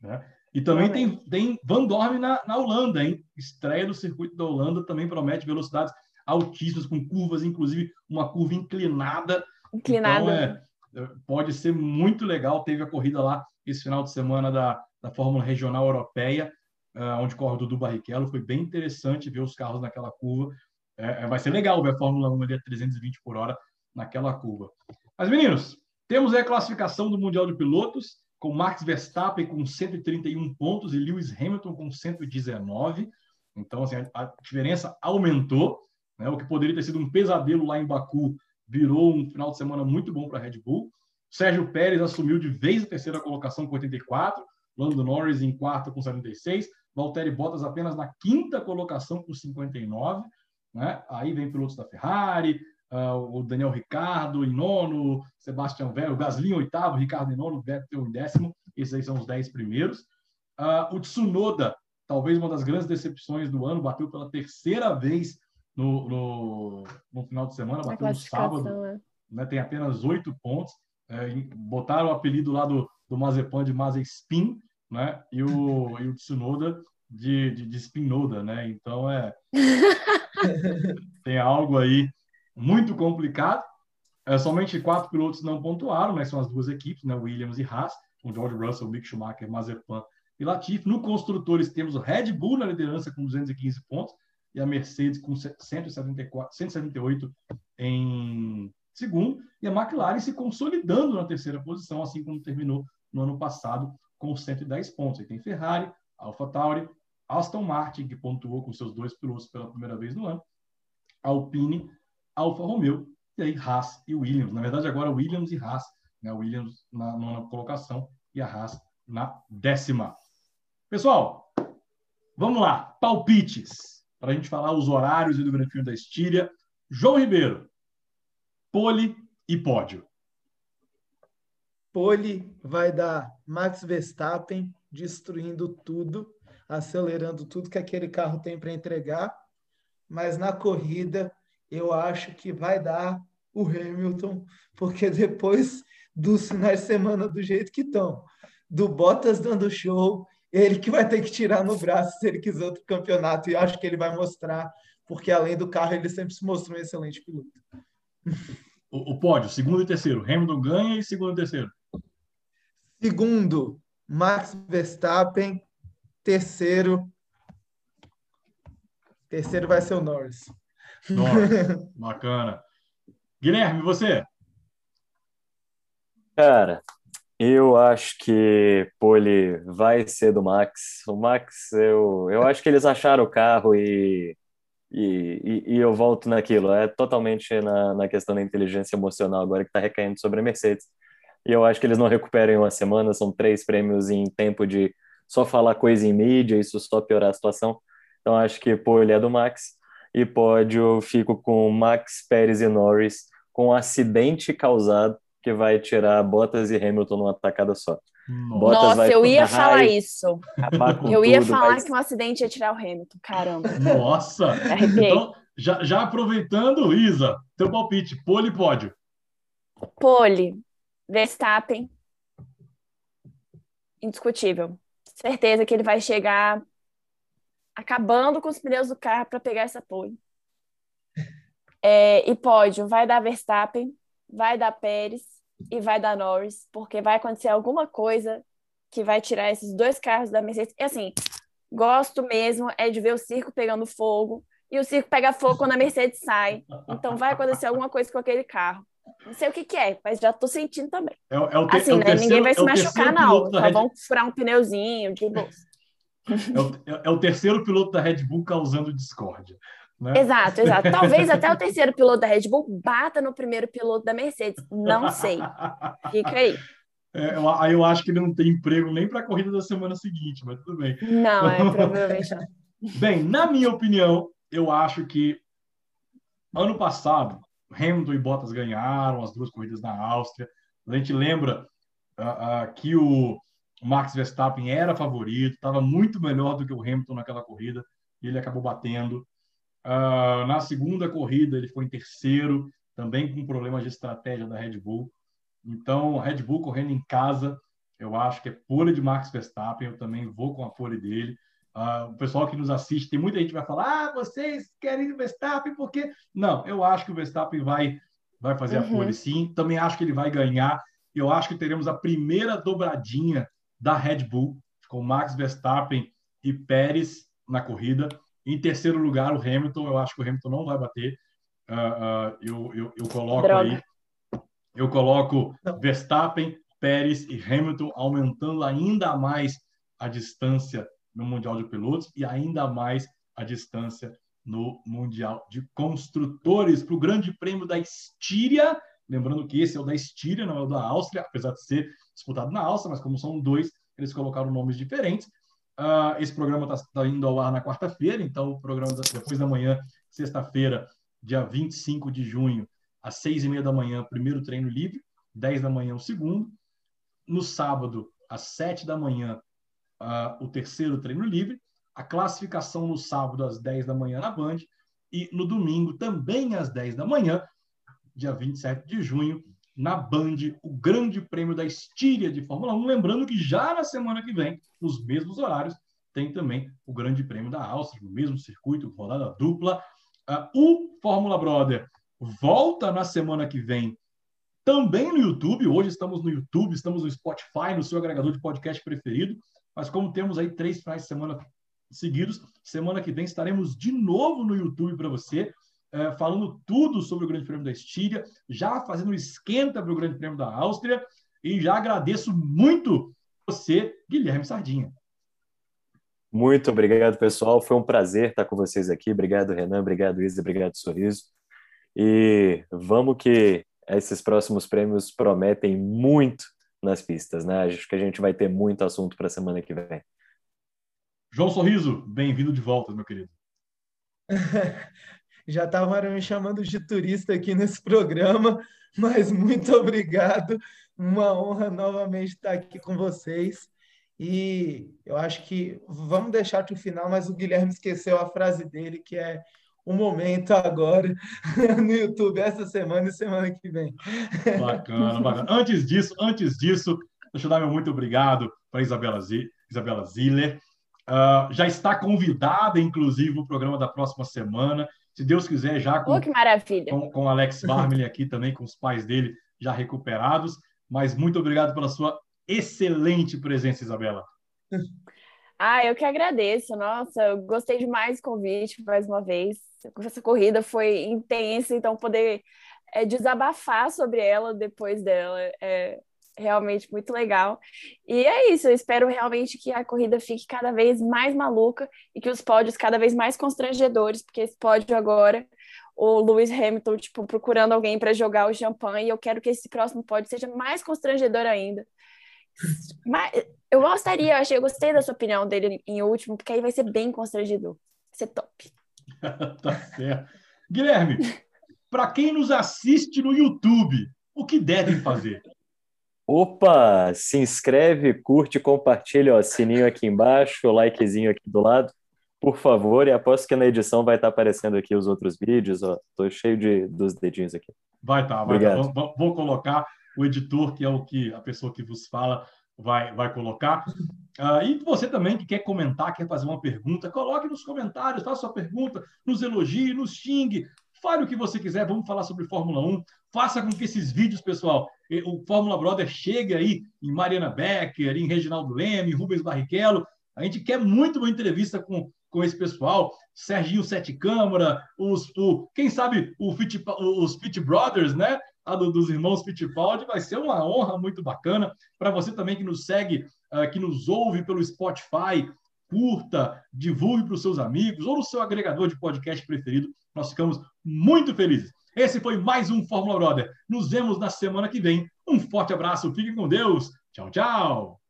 Né? E também tem, tem Van Dorme na, na Holanda, hein? Estreia do circuito da Holanda também promete velocidades altíssimas, com curvas, inclusive uma curva inclinada. Inclinada. Então, é, é pode ser muito legal. Teve a corrida lá esse final de semana da, da Fórmula Regional Europeia, uh, onde corre o Dudu Barrichello. Foi bem interessante ver os carros naquela curva. É, é vai ser legal ver a Fórmula 1 ali a 320 por hora naquela curva. Mas, meninos, temos a classificação do Mundial de Pilotos, com Max Verstappen com 131 pontos e Lewis Hamilton com 119. Então, assim, a, diferença aumentou. Né? O que poderia ter sido um pesadelo lá em Baku virou um final de semana muito bom para a Red Bull. Sérgio Pérez assumiu de vez a terceira colocação com 84, Lando Norris em quarto com 76, Valtteri Bottas apenas na quinta colocação com 59. Né? Aí vem pilotos da Ferrari, uh, o Daniel Ricardo em nono, Sebastian Vettel, Gasly em oitavo, Ricardo em nono, Vettel em décimo. Esses aí são os dez primeiros. Uh, o Tsunoda, talvez uma das grandes decepções do ano, bateu pela terceira vez no, no, no final de semana, bateu no sábado. É. Né, tem apenas oito pontos. É, botaram o apelido lá do, do Mazepan de Mazespin, né? E o, e o Tsunoda de, de, de Spinoda, né? Então é tem algo aí muito complicado. É, somente quatro pilotos não pontuaram, né? São as duas equipes, né? Williams e Haas, com George Russell, Mick Schumacher, Mazepin e Latifi. No construtores temos o Red Bull na liderança com 215 pontos e a Mercedes com 174, 178 em segundo e a McLaren se consolidando na terceira posição, assim como terminou no ano passado com 110 pontos. Aí tem Ferrari, AlphaTauri, Aston Martin, que pontuou com seus dois pilotos pela primeira vez no ano, Alpine, Alfa Romeo, e aí Haas e Williams. Na verdade, agora Williams e Haas, né? Williams na nona colocação e a Haas na décima. Pessoal, vamos lá, palpites, para a gente falar os horários do Grande Prêmio da Estíria. João Ribeiro, pole e pódio. Pole vai dar Max Verstappen destruindo tudo, acelerando tudo que aquele carro tem para entregar, mas na corrida eu acho que vai dar o Hamilton, porque depois dos finais de semana do jeito que estão, do Bottas dando show, ele que vai ter que tirar no braço se ele quiser outro campeonato, e acho que ele vai mostrar, porque além do carro, ele sempre se mostrou um excelente piloto. O, o pódio, segundo e terceiro. Hamilton ganha e segundo e terceiro. Segundo, Max Verstappen. Terceiro, terceiro vai ser o Norris. Norris, bacana. Guilherme, você? Cara, eu acho que pole vai ser do Max. O Max, eu, eu acho que eles acharam o carro e, e, e, eu volto naquilo. É totalmente na, na questão da inteligência emocional agora que está recaindo sobre a Mercedes. E eu acho que eles não recuperam em uma semana. São três prêmios em tempo de só falar coisa em mídia, isso só piorar a situação. Então acho que pole é do Max. E pódio, fico com Max, Pérez e Norris, com um acidente causado que vai tirar Bottas e Hamilton numa tacada só. Nossa, eu ia falar isso. Eu ia tudo, falar mas... que um acidente ia tirar o Hamilton, caramba. Nossa! então, já, já aproveitando, Isa, teu palpite, pole pódio. Pole, Verstappen, indiscutível. Certeza que ele vai chegar acabando com os pneus do carro para pegar essa pole. É, e pódio, vai dar Verstappen, vai dar Pérez e vai dar Norris, porque vai acontecer alguma coisa que vai tirar esses dois carros da Mercedes. E assim, gosto mesmo é de ver o circo pegando fogo, e o circo pega fogo quando a Mercedes sai. Então vai acontecer alguma coisa com aquele carro. Não sei o que, que é, mas já tô sentindo também. É, é o te, assim, é o né? Terceiro, Ninguém vai se machucar, não. Só vão furar um pneuzinho de bolsa. É o, é o terceiro piloto da Red Bull causando discórdia. Né? Exato, exato. Talvez até o terceiro piloto da Red Bull bata no primeiro piloto da Mercedes. Não sei. Fica aí. É, aí eu acho que ele não tem emprego nem para a corrida da semana seguinte, mas tudo bem. Não, é provavelmente não. Bem, na minha opinião, eu acho que ano passado Hamilton e Bottas ganharam as duas corridas na Áustria. A gente lembra uh, uh, que o Max Verstappen era favorito, estava muito melhor do que o Hamilton naquela corrida, e ele acabou batendo. Uh, na segunda corrida, ele foi em terceiro, também com problemas de estratégia da Red Bull. Então, Red Bull correndo em casa, eu acho que é pole de Max Verstappen, eu também vou com a pole dele. Uh, o pessoal que nos assiste, tem muita gente que vai falar: ah, vocês querem o Verstappen porque. Não, eu acho que o Verstappen vai, vai fazer uhum. a pole sim. Também acho que ele vai ganhar. Eu acho que teremos a primeira dobradinha da Red Bull, com Max Verstappen e Pérez na corrida. Em terceiro lugar, o Hamilton. Eu acho que o Hamilton não vai bater. Uh, uh, eu, eu, eu, coloco Droga. aí. Eu coloco Verstappen, Pérez e Hamilton aumentando ainda mais a distância no Mundial de Pilotos e ainda mais a distância no Mundial de Construtores para o Grande Prêmio da Estíria. Lembrando que esse é o da Estíria, não é o da Áustria, apesar de ser disputado na Áustria, mas como são dois, eles colocaram nomes diferentes. Uh, esse programa está tá indo ao ar na quarta-feira, então o programa depois da manhã, sexta-feira, dia 25 de junho, às seis e meia da manhã, primeiro treino livre, 10 da manhã o segundo. No sábado, às sete da manhã, uh, o terceiro treino livre. A classificação no sábado às 10 da manhã na Band. E no domingo, também às 10 da manhã, dia 27 de junho, na Band, o Grande Prêmio da Estíria de Fórmula 1. Lembrando que já na semana que vem, nos mesmos horários, tem também o Grande Prêmio da Áustria, no mesmo circuito, rodada dupla. Uh, o Fórmula Brother volta na semana que vem também no YouTube. Hoje estamos no YouTube, estamos no Spotify, no seu agregador de podcast preferido. Mas como temos aí três finais de semana seguidos, semana que vem estaremos de novo no YouTube para você, é, falando tudo sobre o Grande Prêmio da Estíria, já fazendo esquenta para o Grande Prêmio da Áustria. e já agradeço muito você, Guilherme Sardinha. Muito obrigado, pessoal. Foi um prazer estar com vocês aqui. Obrigado, Renan. Obrigado, Isa. Obrigado, Sorriso. E vamos que esses próximos prêmios prometem muito nas pistas, né? Acho que a gente vai ter muito assunto para a semana que vem. João Sorriso, bem-vindo de volta, meu querido. Já estavam me chamando de turista aqui nesse programa, mas muito obrigado. Uma honra novamente estar aqui com vocês. E eu acho que vamos deixar para o final, mas o Guilherme esqueceu a frase dele, que é o momento agora no YouTube, essa semana e semana que vem. Bacana, bacana. Antes disso, antes disso, deixa eu dar meu muito obrigado para Isabela, Z, Isabela Ziller. Uh, já está convidada, inclusive, o programa da próxima semana. Se Deus quiser, já com, oh, que maravilha. com, com Alex Barmelin aqui também, com os pais dele já recuperados. Mas muito obrigado pela sua excelente presença, Isabela. Ah, eu que agradeço. Nossa, eu gostei demais do convite mais uma vez. Essa corrida foi intensa, então poder é, desabafar sobre ela depois dela é realmente muito legal. E é isso, eu espero realmente que a corrida fique cada vez mais maluca e que os pódios cada vez mais constrangedores, porque esse pódio agora, o Lewis Hamilton, tipo, procurando alguém para jogar o champanhe, eu quero que esse próximo pódio seja mais constrangedor ainda. Mas eu gostaria, eu achei, eu gostei da sua opinião dele em último, porque aí vai ser bem constrangedor. Vai ser top. tá certo. Guilherme, para quem nos assiste no YouTube, o que devem fazer? Opa, se inscreve, curte, compartilha, ó, sininho aqui embaixo, o likezinho aqui do lado, por favor, e aposto que na edição vai estar aparecendo aqui os outros vídeos, ó, tô cheio de, dos dedinhos aqui. Vai estar, tá, vai estar. Tá. Vou, vou, colocar o editor, que é o que a pessoa que vos fala vai, vai colocar. Uh, e você também que quer comentar, quer fazer uma pergunta, coloque nos comentários, faça sua pergunta, nos elogie, nos xingue, fale o que você quiser, vamos falar sobre Fórmula 1, faça com que esses vídeos, pessoal, o Fórmula Brother chegue aí em Mariana Becker, em Reginaldo Leme, Rubens Barrichello, a gente quer muito uma entrevista com, com esse pessoal, Serginho Sete Câmara, os, o, quem sabe o Fit, os Fit Brothers, né? A do, dos irmãos Fittipaldi, vai ser uma honra muito bacana. Para você também que nos segue, uh, que nos ouve pelo Spotify, curta, divulgue para os seus amigos ou no seu agregador de podcast preferido. Nós ficamos muito felizes. Esse foi mais um Fórmula Brother. Nos vemos na semana que vem. Um forte abraço, fiquem com Deus. Tchau, tchau.